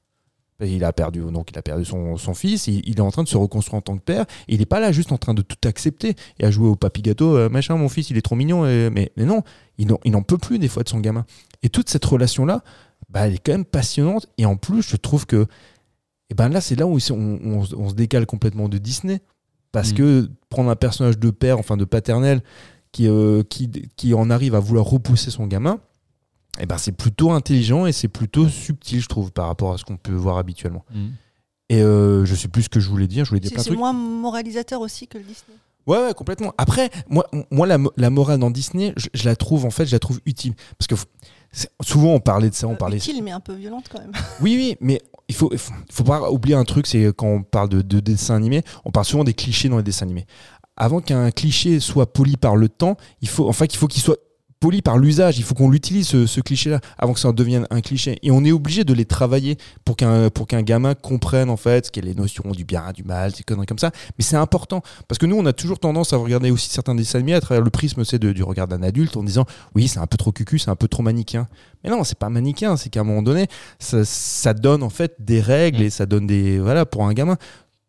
Il a perdu, donc il a perdu son, fils, il, il est en train de se reconstruire en tant que père, il n'est pas là juste en train de tout accepter et à jouer au papy gâteau, euh, machin, mon fils, il est trop mignon, et- mais, non, il n'en- peut plus des fois de son gamin. Et toute cette relation-là, bah, elle est quand même passionnante, et en plus, je trouve que, et ben là, c'est là où on se décale complètement de Disney, parce Mm. que prendre un personnage de père, enfin de paternel, qui, euh, qui, qui en arrive à vouloir repousser son gamin, et ben c'est plutôt intelligent et c'est plutôt subtil, je trouve, par rapport à ce qu'on peut voir habituellement. Mhm. Et euh, je sais plus ce que je voulais dire, je voulais dire C'est, plein moins moralisateur aussi que le Disney. Ouais, ouais, complètement. Après, moi, moi la, mo- la morale dans Disney, je, je la trouve, en fait, je la trouve utile. Parce que souvent, on parlait de ça, on Euh, parlait. Utile, mais un peu violente quand même. Oui, oui, mais il faut, il faut, faut pas oublier un truc, c'est quand on parle de, de dessins animés, on parle souvent des clichés dans les dessins animés. Avant qu'un cliché soit poli par le temps, il faut, enfin, qu'il faut qu'il soit poli par l'usage. Il faut qu'on l'utilise ce, cliché-là avant que ça devienne un cliché. Et on est obligé de les travailler pour qu'un pour qu'un gamin comprenne en fait ce qu'est les notions du bien, du mal, des conneries comme ça. Mais c'est important parce que nous, on a toujours tendance à regarder aussi certains dessins animés à travers le prisme c'est du regard d'un adulte en disant oui, c'est un peu trop cucu, c'est un peu trop manichéen. Mais non, c'est pas manichéen, c'est qu'à un moment donné, ça, ça donne en fait des règles et ça donne des voilà pour un gamin.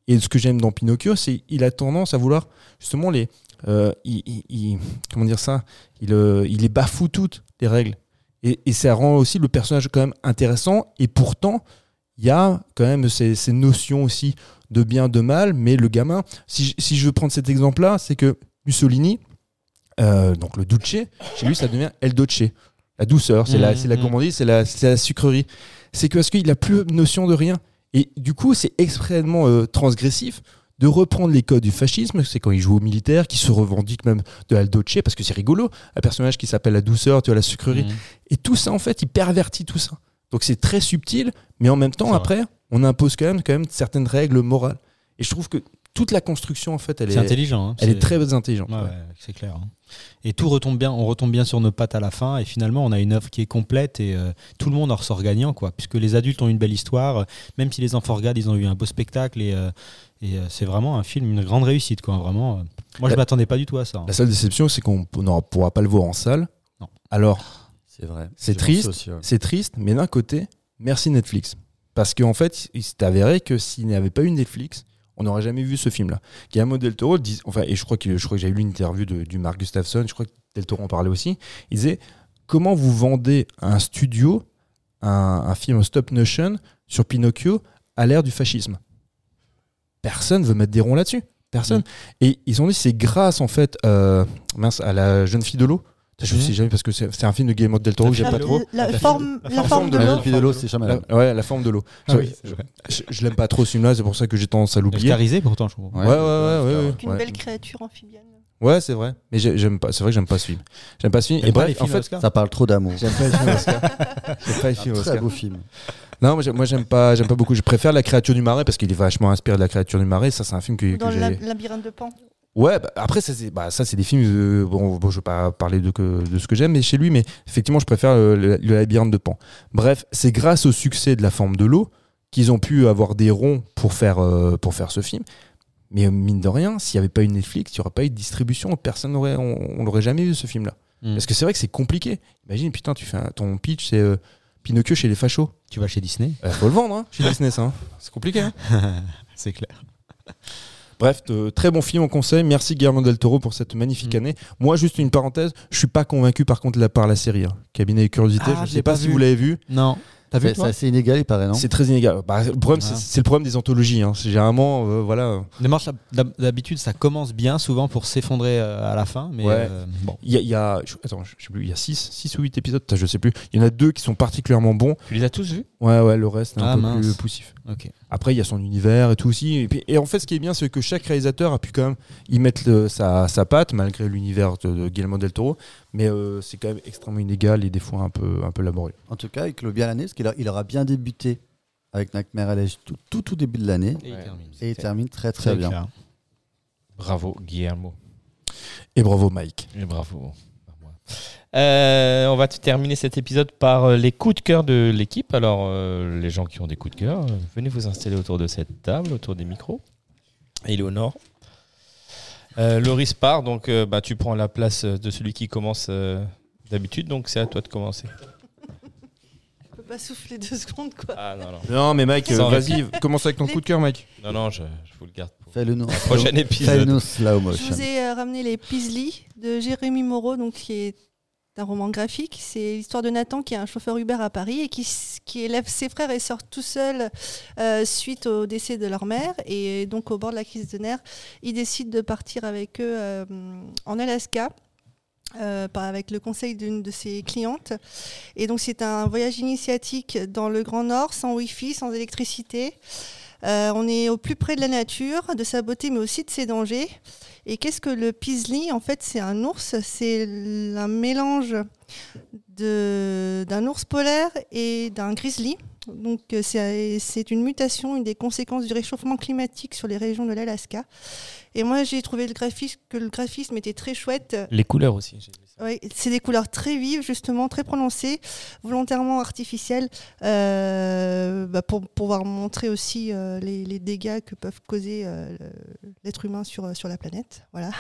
Et ce que j'aime dans Pinocchio, c'est il a tendance à vouloir justement les euh, il, il- il- comment dire ça? Il, euh, il les bafoue toutes les règles. Et, et ça rend aussi le personnage quand même intéressant. Et pourtant il y a quand même ces, ces notions aussi de bien de mal. Mais le gamin si, je- si je veux prendre cet exemple là c'est que Mussolini euh, donc le Duce chez lui ça devient El Doce la douceur c'est la, Mhm, c'est la on dit c'est la, c'est la sucrerie. C'est que parce qu'il a plus notion de rien. Et du coup c'est extrêmement euh, transgressif de reprendre les codes du fascisme, c'est quand il joue au militaire, qui se revendique même de Aldoce, parce que c'est rigolo, un personnage qui s'appelle la douceur, tu vois, la sucrerie. Mhm. Et tout ça, en fait, il pervertit tout ça. Donc c'est très subtil, mais en même temps, après, on impose quand même, quand même certaines règles morales. Et je trouve que toute la construction en fait, elle C'est est, intelligent. hein. elle est très intelligente. Ouais, ouais. ouais, c'est clair. hein. Et tout retombe bien, on retombe bien sur nos pattes à la fin, et finalement on a une œuvre qui est complète et euh, tout le monde en ressort gagnant, quoi. Puisque les adultes ont une belle histoire, euh, même si les enfants regardent, ils ont eu un beau spectacle et, euh, et, euh, c'est vraiment un film, une grande réussite, quoi. Vraiment. euh. Moi je La- m'attendais pas du tout à ça. hein. La seule déception, c'est qu'on ne pourra pas le voir en salle. Non. Alors, C'est vrai. C'est triste. ouais. c'est triste, mais d'un côté, merci Netflix. Parce qu'en fait, il s'est avéré que s'il n'y avait pas eu Netflix, on n'aurait jamais vu ce film-là. Guillermo del Toro, dit, enfin, et je crois que, je crois que j'ai lu une interview de, du Mark Gustafsson, je crois que del Toro en parlait aussi. Il disait Comment vous vendez à un studio un, un film stop motion sur Pinocchio à l'ère du fascisme? Personne veut mettre des ronds là-dessus. Personne. Et ils ont dit c'est grâce en fait euh, mince, à la jeune fille de l'eau. Je Mhm. sais jamais parce que c'est un film de Guillermo del Toro que j'aime La pas trop. La, la La forme, la la forme forme de La l'eau. jeune fille de l'eau, c'est jamais La- ouais, la forme de l'eau. Ah Je- oui, je je l'aime pas trop ce film-là, c'est pour ça que j'ai tendance à l'oublier. Oscarisé pourtant, je trouve. Ouais, ouais, ouais, ouais, ouais, Avec une ouais. belle créature amphibienne. Ouais, c'est vrai. Mais j'ai- j'aime pas. C'est vrai que j'aime pas ce film. J'aime pas ce film. Et bref, les en fait, Oscar? Ça parle trop d'amour. j'aime pas les films Oscar. J'aime pas les films Un Oscar. très beau film. Non, moi, j'aime- moi j'aime pas, j'aime pas beaucoup. Je préfère La créature du marais parce qu'il est vachement inspiré de La créature du marais. Ça, c'est un film que, que Dans le j'ai. lab- labyrinthe de Pan? Ouais, bah, après, ça, c'est bah, ça, c'est des films. euh, bon, bon, je vais pas parler de, que, de ce que j'aime, mais chez lui, mais effectivement, je préfère euh, le, le labyrinthe de Pan. Bref, c'est grâce au succès de La forme de l'eau qu'ils ont pu avoir des ronds pour faire, euh, pour faire ce film. Mais euh, mine de rien, s'il n'y avait pas eu Netflix, il n'y aurait pas eu de distribution, personne n'aurait, on, on l'aurait jamais vu ce film-là. Mm. Parce que c'est vrai que c'est compliqué. Imagine, putain, tu fais un- ton pitch, c'est euh, Pinocchio chez les fachos. Tu vas chez Disney Il faut le vendre, hein, chez Disney, ça. hein. C'est compliqué. hein. C'est clair. Bref, euh, très bon film, on conseille. Merci Guillermo del Toro pour cette magnifique Mm. année. Moi, juste une parenthèse, je suis pas convaincu par contre là, par la série. hein. Cabinet et curiosité, Ah, je je sais pas, pas si vous l'avez vu. Non. T'as vu C'est assez inégal, il paraît, non C'est très inégal. Bah, le problème, c'est Ah. c'est le problème des anthologies. hein. C'est Généralement, euh, voilà. Démarche, d'hab- D'habitude, ça commence bien, souvent pour s'effondrer euh, à la fin. Mais Ouais. euh, bon. Il y a, il y a- je- attends, je sais plus, il y a 6 ou 8 épisodes, je sais plus. Il y en a deux qui sont particulièrement bons. Tu les as tous vus? Ouais, ouais, le reste, est un Ah, peu mince. plus poussif. Après, il y a son univers et tout aussi. Et, puis- et en fait, ce qui est bien, c'est que chaque réalisateur a pu quand même y mettre le- sa, sa patte, malgré l'univers de, de Guillermo del Toro. Mais euh, c'est quand même extrêmement inégal et des fois un peu, un peu laborieux. En tout cas, il clôt bien l'année parce qu'il a- il aura bien débuté avec Nightmare Alley tout, tout, tout début de l'année. Et il termine. Et il termine très très bien. clair. Bravo, Guillermo. Et bravo, Mike. Et bravo. Euh, on va terminer cet épisode par euh, les coups de cœur de l'équipe. Alors, euh, les gens qui ont des coups de cœur, euh, venez vous installer autour de cette table, autour des micros. Éléonore. Euh, Loris part, donc euh, bah, tu prends la place de celui qui commence euh, d'habitude, donc c'est à toi de commencer. Je peux pas souffler deux secondes, quoi. Ah non, non. Non, mais Mike, euh, vas-y, commence avec ton Les- coup de cœur, Mike. Non, non, je, je vous le garde pour le prochain épisode. Fais-nous slow Je vous ai euh, ramené les Peasley de Jérémy Moreau, donc qui est un roman graphique. C'est l'histoire de Nathan qui est un chauffeur Uber à Paris et qui, élève ses frères et sort tout seul euh, suite au décès de leur mère. Et donc au bord de la crise de nerfs, il décide de partir avec eux euh, en Alaska. euh, avec le conseil d'une de ses clientes. Et donc c'est un voyage initiatique dans le Grand Nord, sans Wi-Fi, sans électricité. Euh, on est au plus près de la nature, de sa beauté, mais aussi de ses dangers. Et qu'est-ce que le Peasley En fait, c'est un ours. C'est un mélange d'un ours polaire et d'un grizzly. Donc, euh, c'est une mutation, une des conséquences du réchauffement climatique sur les régions de l'Alaska. Et moi, j'ai trouvé que le graphisme était très chouette. Les couleurs aussi. Oui, c'est des couleurs très vives, justement, très prononcées, volontairement artificielles, euh, bah, pour pouvoir montrer aussi euh, les, les dégâts que peuvent causer euh, l'être humain sur, sur la planète. Voilà.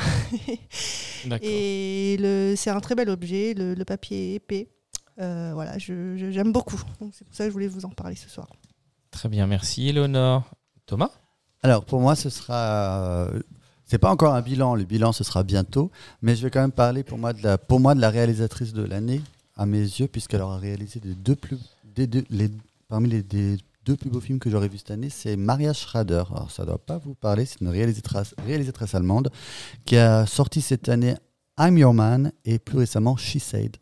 D'accord. Et le- c'est un très bel objet, le, le papier est épais. Euh, voilà, j'aime beaucoup. C'est pour ça que je voulais vous en parler ce soir. Très bien, merci Éléonore. Thomas? Alors pour moi, ce sera. C'est pas encore un bilan. Le bilan, ce sera bientôt. Mais je vais quand même parler pour moi de la, pour moi, de la réalisatrice de l'année, à mes yeux, puisqu'elle aura réalisé des deux les, parmi les deux plus beaux films que j'aurais vus cette année, c'est Maria Schrader. Alors ça doit pas vous parler. C'est une réalisatrice, réalisatrice allemande qui a sorti cette année I'm Your Man et plus récemment She Said.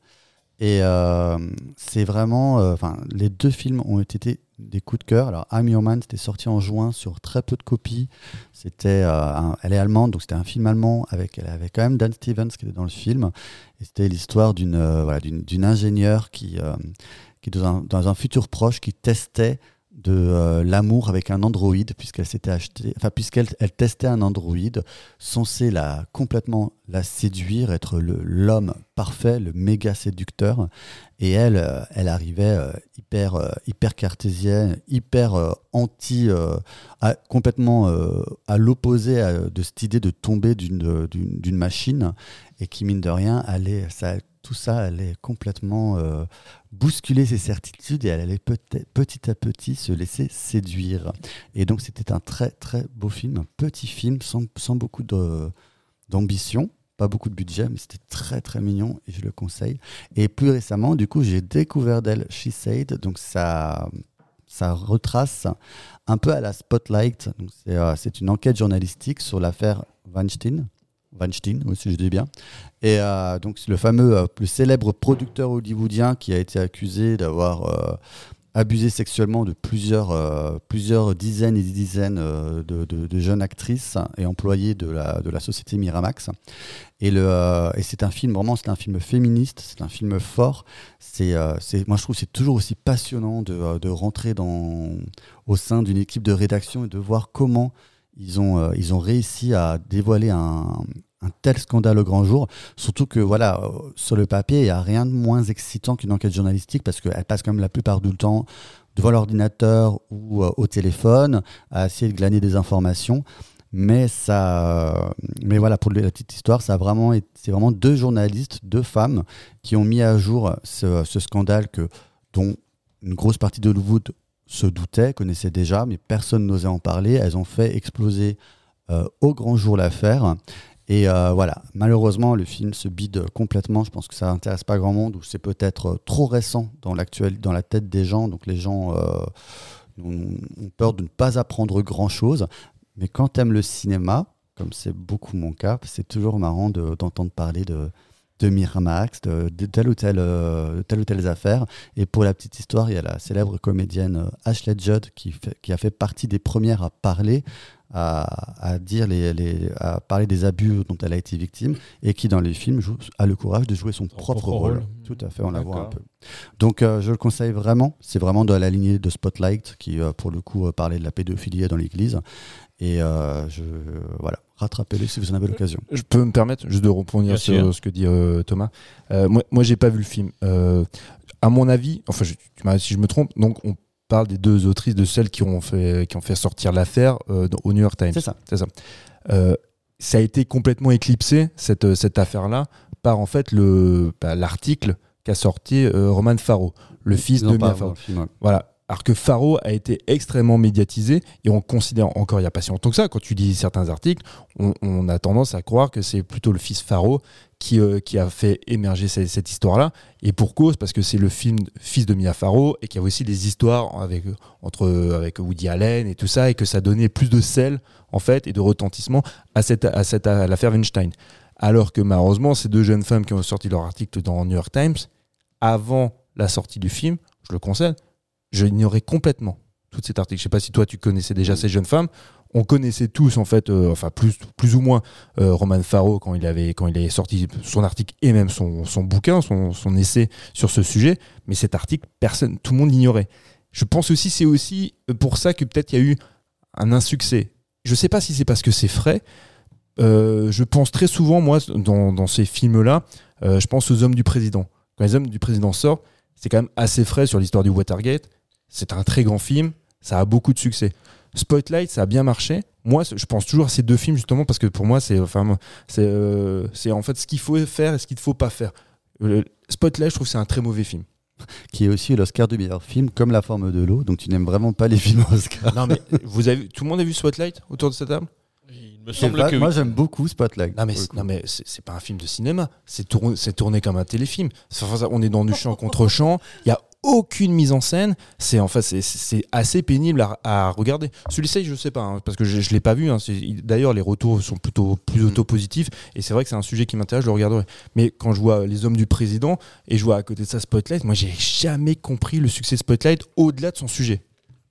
Et euh, c'est vraiment, euh, enfin, les deux films ont été des coups de cœur. Alors, I'm Your Man, c'était sorti en juin sur très peu de copies. C'était, euh, elle est allemande, donc c'était un film allemand avec, elle avait quand même Dan Stevens qui était dans le film. Et c'était l'histoire d'une, euh, voilà, d'une, ingénieure qui, euh, qui dans un futur proche, qui testait de euh, l'amour avec un androïde puisqu'elle s'était acheté, enfin puisqu'elle elle testait un androïde censé la complètement la séduire, être l'homme parfait, le méga séducteur, et elle, euh, elle arrivait euh, hyper hyper cartésienne, hyper anti, à- complètement à l'opposé de cette idée de tomber d'une d'une machine et qui mine de rien allait ça tout ça allait complètement bousculer ses certitudes et elle allait petit à petit se laisser séduire. Et donc c'était un très très beau film, un petit film sans, sans beaucoup d'ambition, pas beaucoup de budget, mais c'était très très mignon et je le conseille. Et plus récemment, du coup, j'ai découvert d'elle She Said, donc ça, ça retrace un peu à la Spotlight. Euh, c'est une enquête journalistique sur l'affaire Weinstein. Weinstein, oui, si je dis bien. Et euh, donc, c'est le fameux, euh, le célèbre producteur hollywoodien qui a été accusé d'avoir euh, abusé sexuellement de plusieurs, euh, plusieurs dizaines et dizaines euh, de, jeunes actrices et employées de la, société Miramax. Et, euh, et c'est un film, vraiment, c'est un film féministe, c'est un film fort. C'est, euh, moi, je trouve que c'est toujours aussi passionnant de, euh, de rentrer dans, au sein d'une équipe de rédaction et de voir comment ils ont, euh, ils ont réussi à dévoiler un, tel scandale au grand jour. Surtout que, voilà, euh, sur le papier, il n'y a rien de moins excitant qu'une enquête journalistique parce qu'elle passe quand même la plupart du temps devant l'ordinateur ou euh, au téléphone à essayer de glaner des informations. Mais ça, mais voilà, pour la petite histoire, ça vraiment, c'est vraiment deux journalistes, deux femmes, qui ont mis à jour ce, ce scandale que, dont une grosse partie de Hollywood se doutait, connaissait déjà, mais personne n'osait en parler. Elles ont fait exploser euh, au grand jour l'affaire. Et euh, voilà, malheureusement, le film se bide complètement. Je pense que ça n'intéresse pas grand monde, ou c'est peut-être euh, trop récent dans, dans la tête des gens. Donc les gens ont, peur de ne pas apprendre grand-chose. Mais quand tu aimes le cinéma, comme c'est beaucoup mon cas, c'est toujours marrant de- d'entendre parler de, de Miramax, de, de telle ou telle, euh, telle ou telle affaire. Et pour la petite histoire, il y a la célèbre comédienne euh, Ashley Judd qui, fait- qui a fait partie des premières à parler, à, à dire les, les- à parler des abus dont elle a été victime et qui dans les films joue- a le courage de jouer son propre, propre rôle. rôle. Tout à fait, on la voit un peu. Donc euh, je le conseille vraiment. C'est vraiment de la lignée de Spotlight qui, euh, pour le coup, euh, parlait de la pédophilie dans l'Église. Et je voilà, rattrapez-le si vous en avez l'occasion. Je peux me permettre juste de rebondir Bien sur ce que dit euh, Thomas. Euh, moi, moi j'ai pas vu le film. Euh, à mon avis, enfin, je- tu m'arrêtes si je me trompe, donc on parle des deux autrices, de celles qui ont fait, qui ont fait sortir l'affaire euh, au New York Times. C'est ça. C'est ça. Euh, ça a été complètement éclipsé, cette, cette affaire-là, par en fait le bah, l'article qu'a sorti euh, Roman Farrow, le fils de Mia Farrow. film, ouais. Voilà. Alors que Faro a été extrêmement médiatisé et on considère encore il n'y a pas si longtemps que ça. Quand tu lis certains articles, on, a tendance à croire que c'est plutôt le fils Faro qui, euh, qui a fait émerger cette, histoire-là. Et pour cause, parce que c'est le film fils de Mia Farrow et qu'il y avait aussi des histoires avec, entre, avec Woody Allen et tout ça et que ça donnait plus de sel en fait et de retentissement à, cette, à, cette, à l'affaire Weinstein. Alors que malheureusement, ces deux jeunes femmes qui ont sorti leur article dans New York Times, avant la sortie du film, je le concède, je ignorais complètement tout cet article. Je sais pas si toi tu connaissais déjà ces jeunes femmes. On connaissait tous en fait, euh, enfin plus, plus ou moins, euh, Roman Farrow quand il avait quand il avait sorti son article et même son, son bouquin, son, son essai sur ce sujet. Mais cet article, personne, tout le monde l'ignorait. Je pense aussi c'est aussi pour ça que peut-être il y a eu un insuccès. Je sais pas si c'est parce que c'est frais. Euh, je pense très souvent moi dans, dans ces films-là, euh, je pense aux hommes du président. Quand les hommes du président sortent, c'est quand même assez frais sur l'histoire du Watergate. C'est un très grand film, ça a beaucoup de succès. Spotlight, ça a bien marché. Moi, je pense toujours à ces deux films justement parce que pour moi, c'est enfin, c'est euh, en fait ce qu'il faut faire et ce qu'il ne faut pas faire. Euh, Spotlight, je trouve que c'est un très mauvais film. Qui est aussi l'Oscar du meilleur film, comme La forme de l'eau. Donc tu n'aimes vraiment pas les films Oscar. Non mais vous avez, tout le monde a vu Spotlight autour de cette table? Il me semble que moi oui. j'aime beaucoup Spotlight. Non mais, c'est- coup. non mais c'est c'est pas un film de cinéma, c'est tourné, comme un téléfilm. Enfin, on est dans du champ contre champ, il y a aucune mise en scène, c'est en fait c'est- assez pénible à, à regarder. Celui-ci je sais pas hein, parce que je, je l'ai pas vu. hein. D'ailleurs les retours sont plutôt plus Mm. auto-positifs et c'est vrai que c'est un sujet qui m'intéresse, je le regarderai. Mais quand je vois les hommes du président et je vois à côté de ça Spotlight, moi j'ai jamais compris le succès de Spotlight au-delà de son sujet.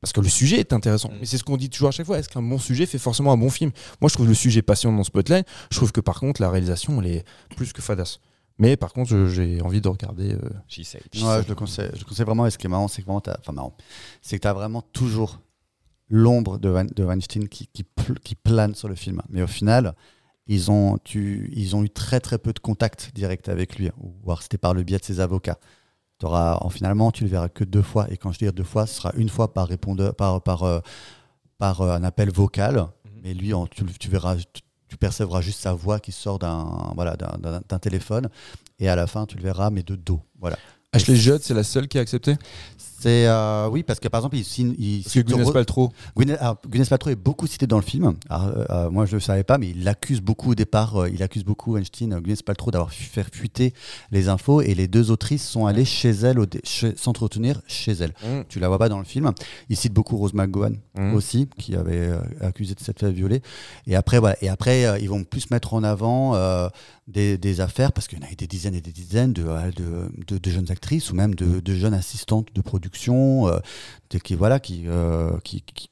Parce que le sujet est intéressant. Mm. Mais c'est ce qu'on dit toujours à chaque fois. Est-ce qu'un bon sujet fait forcément un bon film? Moi, je trouve le sujet passionnant dans Spotlight. Je trouve que par contre, la réalisation, elle est plus que fadasse. Mais par contre, j'ai envie de regarder. euh, She said. Ouais, je le conseille. Je le conseille vraiment. Et ce qui est marrant, c'est que vraiment, t'as- enfin marrant, c'est que tu as vraiment toujours l'ombre de, Van- de Weinstein qui, qui, pl- qui plane sur le film. Mais au final, ils ont, tu, ils ont eu très très peu de contact direct avec lui, ou voire c'était par le biais de ses avocats. T'auras, en, finalement, tu le verras que deux fois. Et quand je dis deux fois, ce sera une fois par répondeur, par, par, euh, par euh, un appel vocal. Mais lui, en- tu, le- tu verras, tu, percevras juste sa voix qui sort d'un voilà, d'un téléphone. Et à la fin, tu le verras, mais de dos. Voilà. Ashley Judd, c'est la seule qui a accepté? C'est euh, oui parce que par exemple il signe il Parce que cite Gwyneth Ro- Paltrow. Gwyneth, alors, Gwyneth Paltrow est beaucoup cité dans le film. Alors, euh, euh, moi je ne savais pas mais il l'accuse beaucoup au départ euh, il accuse beaucoup Weinstein euh, Gwyneth Paltrow d'avoir fait fuiter les infos et les deux autrices sont allées chez elle au dé- chez- s'entretenir chez elle. Mm. Tu la vois pas dans le film. Il cite beaucoup Rose McGowan Mm. aussi qui avait euh, accusé de s'être fait violer et après voilà et après euh, ils vont plus mettre en avant euh, des, des affaires parce qu'il y en a eu des dizaines et des dizaines de, de, de- de jeunes actrices ou même de, de jeunes assistantes de production euh, qui voilà qui, euh, qui, qui-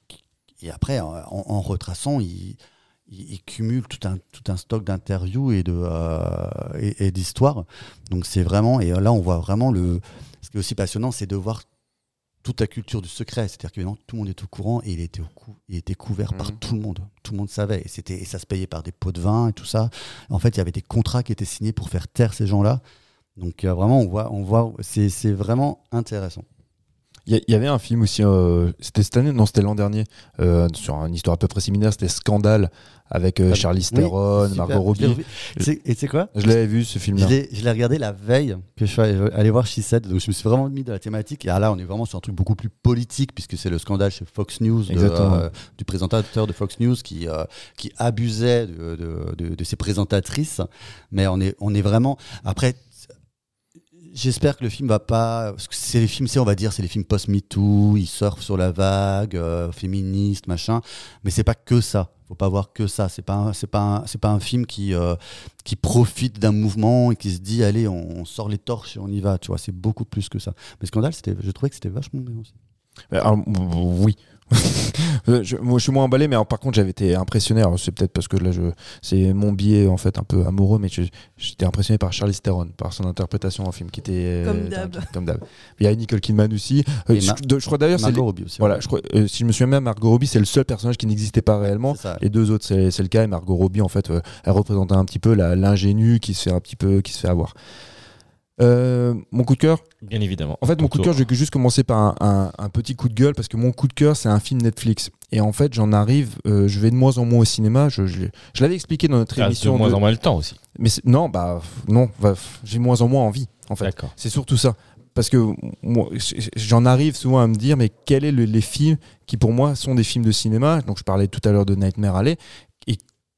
et après en, en retraçant ils il, il cumule tout un, tout un stock d'interviews et de euh, et, et d'histoires. Donc c'est vraiment et là on voit vraiment le ce qui est aussi passionnant c'est de voir toute la culture du secret, c'est-à-dire que tout le monde est au courant et il était, au cou- il était couvert par Mhm. tout le monde. Tout le monde savait et, c'était, et ça se payait par des pots de vin et tout ça. En fait, il y avait des contrats qui étaient signés pour faire taire ces gens-là. Donc euh, vraiment, on voit, on voit c'est vraiment intéressant. Il y, avait un film aussi, euh, c'était cette année, non, c'était l'an dernier, euh, sur une histoire à peu près similaire, c'était Scandale avec euh, Ah, Charlize oui, Theron. Margot Robbie. Et tu sais quoi? Je l'avais vu ce film-là. je l'ai regardé la veille que je suis allé, voir She Said, donc je me suis vraiment mis dans la thématique. Et là, on est vraiment sur un truc beaucoup plus politique, puisque c'est le scandale chez Fox News, de, euh, du présentateur de Fox News qui, qui abusait de, de, de- de ses présentatrices. Mais on est, on est vraiment. Après, j'espère que le film va pas. Parce que c'est les films, c'est, on va dire, c'est les films post-MeToo, ils surfent sur la vague, euh, féministe, machin. Mais c'est pas que ça. Faut pas voir que ça. C'est pas, c'est pas, c'est pas un film qui, euh, qui profite d'un mouvement et qui se dit, allez, on, sort les torches et on y va. Tu vois, c'est beaucoup plus que ça. Mais Scandale, c'était, je trouvais que c'était vachement bien aussi. Euh, alors, oui. Euh, je, moi, je suis moins emballé, mais alors, par contre, j'avais été impressionné. Alors, c'est peut-être parce que là, je, c'est mon biais en fait un peu amoureux, mais j'étais impressionné par Charlize Theron, par son interprétation en film, qui était euh, Comme d'hab. comme d'hab. Il y a Nicole Kidman aussi. Euh, je, Ma- de- je crois d'ailleurs, c'est Margot Robbie aussi. voilà, je crois, euh, si je me souviens bien, Margot Robbie, c'est le seul personnage qui n'existait pas réellement. Ça. Les deux autres, c'est c'est le cas. Et Margot Robbie, en fait, euh, elle représentait un petit peu la- l'ingénue qui se fait un petit peu, qui se fait avoir. Euh, mon coup de cœur, Bien évidemment. en fait, mon coup de cœur, je vais juste commencer par un, un- un petit coup de gueule parce que mon coup de cœur, c'est un film Netflix. Et en fait, j'en arrive, euh, je vais de moins en moins au cinéma. Je, je, l'ai- je l'avais expliqué dans notre Ah, de émission. moins de- en moins le temps aussi. Mais non, bah non, bah, j'ai moins en moins envie. En fait, c'est surtout ça. Parce que moi, j'en arrive souvent à me dire, mais quels sont les films qui pour moi sont des films de cinéma? Donc je parlais tout à l'heure de Nightmare Alley. Et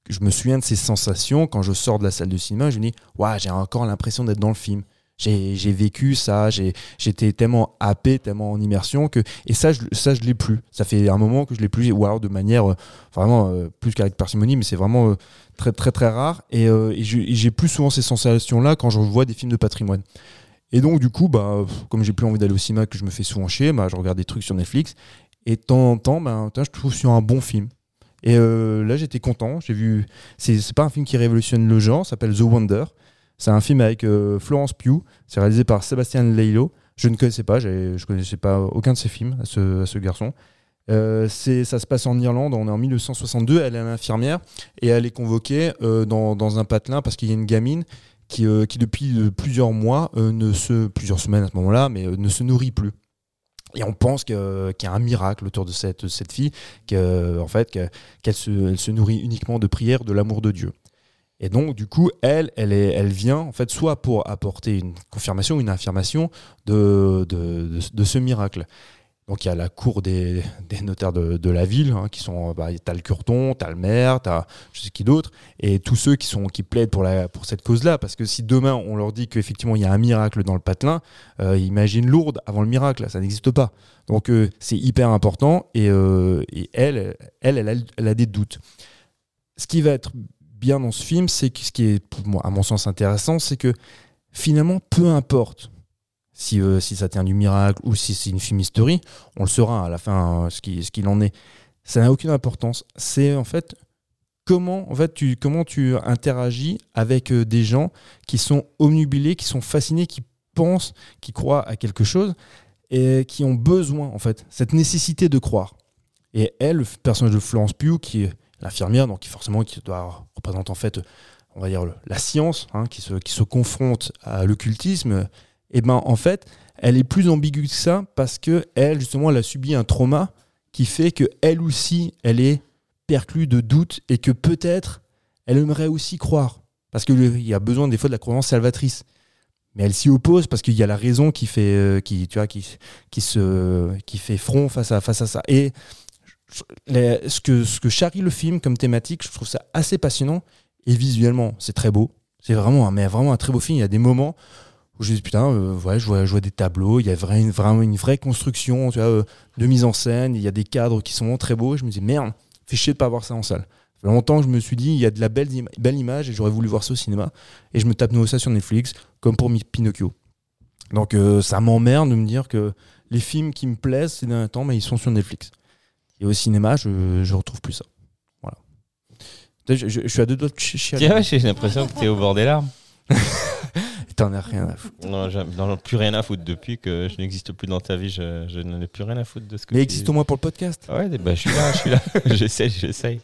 je me souviens de ces sensations quand je sors de la salle de cinéma. Je me dis, waouh, j'ai encore l'impression d'être dans le film. J'ai vécu ça, j'étais tellement happé, tellement en immersion que et ça je ça je l'ai plus. Ça fait un moment que je l'ai plus ou alors de manière euh, vraiment euh, plus qu'avec parcimonie, mais c'est vraiment euh, très très très rare et, euh, et j'ai plus souvent ces sensations là quand je vois des films de patrimoine. Et donc du coup bah comme j'ai plus envie d'aller au cinéma que je me fais souvent chier, bah je regarde des trucs sur Netflix et de temps en temps bah, je trouve sur un bon film. Et là j'étais content, j'ai vu c'est pas un film qui révolutionne le genre, s'appelle The Wonder. C'est un film avec euh, Florence Pugh. C'est réalisé par Sébastien Leilo. Je ne connaissais pas, je connaissais pas aucun de ses films à ce, garçon. Euh, ça se passe en Irlande, on est en 1962. Elle est infirmière et elle est convoquée euh, dans, un patelin parce qu'il y a une gamine qui, depuis plusieurs mois, ne se, plusieurs semaines à ce moment-là, mais ne se nourrit plus. Et on pense qu'il y a un miracle autour de cette, fille, que, en fait, que- qu'elle se, elle se nourrit uniquement de prières, de l'amour de Dieu. Et donc, du coup, elle, elle, est, elle vient, en fait, soit pour apporter une confirmation, une affirmation de, de, de- ce miracle. Donc, il y a la cour des, des notaires de, la ville, hein, qui sont, bah, t'as le curton, t'as le maire, t'as je sais qui d'autre, et tous ceux qui, sont, qui plaident pour, la, pour cette cause-là. Parce que si demain, on leur dit qu'effectivement, il y a un miracle dans le patelin, euh, imagine Lourdes avant le miracle, ça n'existe pas. Donc, euh, c'est hyper important, et, euh, et elle, elle, elle a, elle a des doutes. Ce qui va être bien dans ce film, c'est ce qui est, à mon sens, intéressant, c'est que finalement, peu importe si, euh, si ça tient du miracle ou si c'est une fumisterie, on le saura à la fin euh, ce qui- ce qu'il en est. Ça n'a aucune importance. C'est en fait comment en fait tu comment tu interagis avec euh, des gens qui sont omnubilés, qui sont fascinés, qui pensent, qui croient à quelque chose et qui ont besoin en fait cette nécessité de croire. Et elle, le personnage de Florence Pugh, qui est l'infirmière, donc qui forcément qui doit représenter en fait, on va dire la science, hein, qui se qui se confronte à l'occultisme. Et ben en fait, elle est plus ambiguë que ça parce que elle justement elle a subi un trauma qui fait que elle aussi elle est perclue de doutes et que peut-être elle aimerait aussi croire parce qu'il y a besoin des fois de la croyance salvatrice mais elle s'y oppose parce qu'il y a la raison qui fait euh, qui tu vois qui, qui se qui fait front face à face à ça et ce que ce charrie le film comme thématique je trouve ça assez passionnant. Et visuellement c'est très beau. C'est vraiment un mais vraiment un très beau film. Il y a des moments où je dis putain euh, je vois je des tableaux il y a vraiment une vraie construction euh, de mise en scène il y a des cadres qui sont vraiment très beaux. Je me dis merde fait chier de pas voir ça en salle. Ça fait longtemps que je me suis dit il y a de la belle, im- belle image et j'aurais voulu voir ça au cinéma. Et je me tape nouveau ça sur Netflix comme pour Pinocchio. Donc euh, ça m'emmerde de me dire que les films qui me plaisent ces derniers temps mais ils sont sur Netflix et au cinéma je, je retrouve plus ça voilà je, je- je suis à deux doigts de chi- chialer ouais, j'ai l'impression que t'es au bord des larmes. T'en as rien à foutre Non, j'en ai plus rien à foutre depuis que je n'existe plus dans ta vie. Je, je n'en ai plus rien à foutre de ce que mais tu- existe au moins pour le podcast Ouais, bah, je suis là, je suis là. j'essaye, j'essaye.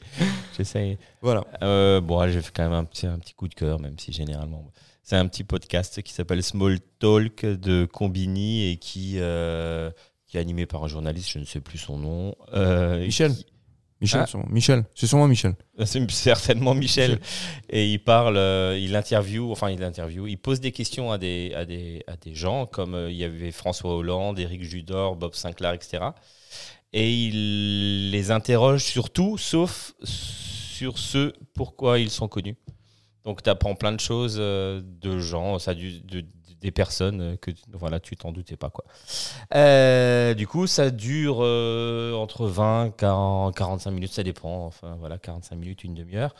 J'essaye. voilà Euh, bon, j'ai fait quand même un petit, un petit coup de cœur, même si généralement. C'est un petit podcast qui s'appelle Small Talk de Combini et qui, euh, qui est animé par un journaliste, je ne sais plus son nom. Euh, Michel. qui- Michel Ah. sûrement. Michel c'est sûrement Michel C'est certainement Michel. Et il parle, euh, il interview, enfin il interview, il pose des questions à des, à des, à des gens, comme euh, il y avait François Hollande, Éric Judor, Bob Sinclair, etc. Et il les interroge sur tout, sauf sur ce pourquoi ils sont connus. Donc tu apprends plein de choses euh, de gens, ça, du, de- des personnes euh, que voilà, tu t'en doutais pas. Quoi. Euh, du coup, ça dure euh, entre 20 40, 45 minutes, ça dépend. Enfin, voilà, 45 minutes, une demi-heure.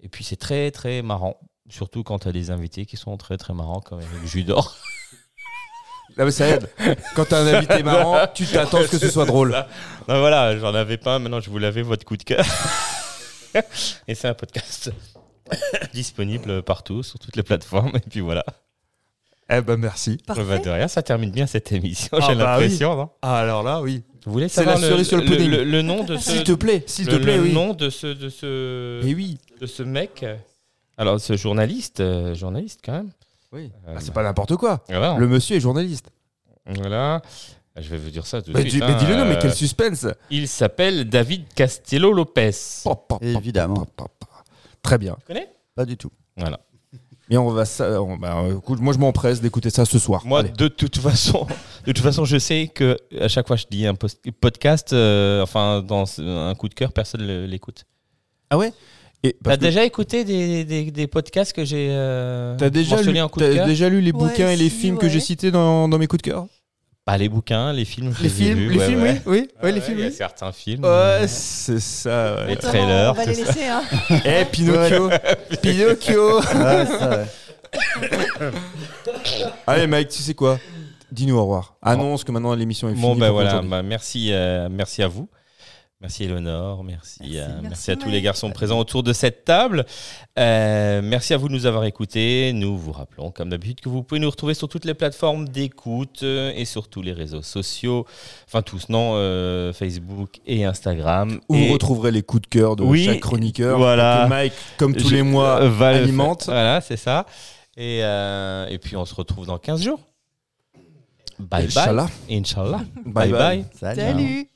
Et puis, c'est très, très marrant. Surtout quand tu as des invités qui sont très, très marrants, comme Eric Judor. Là, mais ça aide. Quand t'as un invité marrant, tu t'attends que ce soit drôle. Non, voilà, j'en avais pas. Maintenant, je vous l'avais, votre coup de cœur. Et c'est un podcast disponible partout, sur toutes les plateformes. Et puis voilà. Eh ben merci. Bah, Parfait. de rien, ça termine bien cette émission, Ah, j'ai bah l'impression. non? Ah, alors là, oui. Vous voulez C'est savoir la cerise sur le pudding. le, le nom de ce, S'il te plaît, s'il te le- plaît, le oui. nom de ce, de ce, Et oui. de ce mec? Alors, ce journaliste, euh, journaliste quand même. oui. Euh, Ah, c'est pas n'importe quoi. Voilà. Le monsieur est journaliste. Voilà. Je vais vous dire ça tout de Mais, suite. dis- mais hein. dis-le, non, mais Euh, quel suspense. Il s'appelle David Castello Lopez. Évidemment. Très bien. Tu connais? Pas du tout. Voilà. Mais on va ça. on- bah, écoute, moi, je m'empresse d'écouter ça ce soir. Moi, Allez. de toute façon, de toute façon, je sais que à chaque fois que je dis un podcast, euh, enfin dans un coup de cœur, personne ne l'écoute. Ah ouais? T'as déjà écouté des, des, des podcasts que j'ai euh, t'as déjà mentionnés lu, en coup de t'as cœur? déjà lu les Ouais, bouquins et les si, films que j'ai cités dans, dans mes coups de cœur? Pas les bouquins, les films. Les films, les ouais, films, ouais. oui, oui, Ouais, les films, Il y a oui. certains films. Ouais, c'est ça. ouais. Les trailers, On va les laisser. Hein. Eh, Pinocchio, Pinocchio. Ouais, ça, ouais. Allez, Mike, tu sais quoi? Dis-nous au revoir. Annonce que maintenant l'émission est finie. Bon, ben pour voilà, bah, merci, euh, merci à vous. Merci Eleonore, merci, Merci, merci, merci à tous les garçons présents autour de cette table. Euh, merci à vous de nous avoir écoutés. Nous vous rappelons, comme d'habitude, que vous pouvez nous retrouver sur toutes les plateformes d'écoute euh, et sur tous les réseaux sociaux. Enfin, tous, non, euh, Facebook et Instagram. Où et vous retrouverez les coups de cœur de Oui, chaque chroniqueur. voilà. Que Mike, comme tous je- les mois, euh, va alimente. Voilà, c'est ça. Et, euh, et puis, on se retrouve dans 15 jours. Bye Inch'Allah. bye. Inch'Allah. Bye bye. bye. Salut. Salut.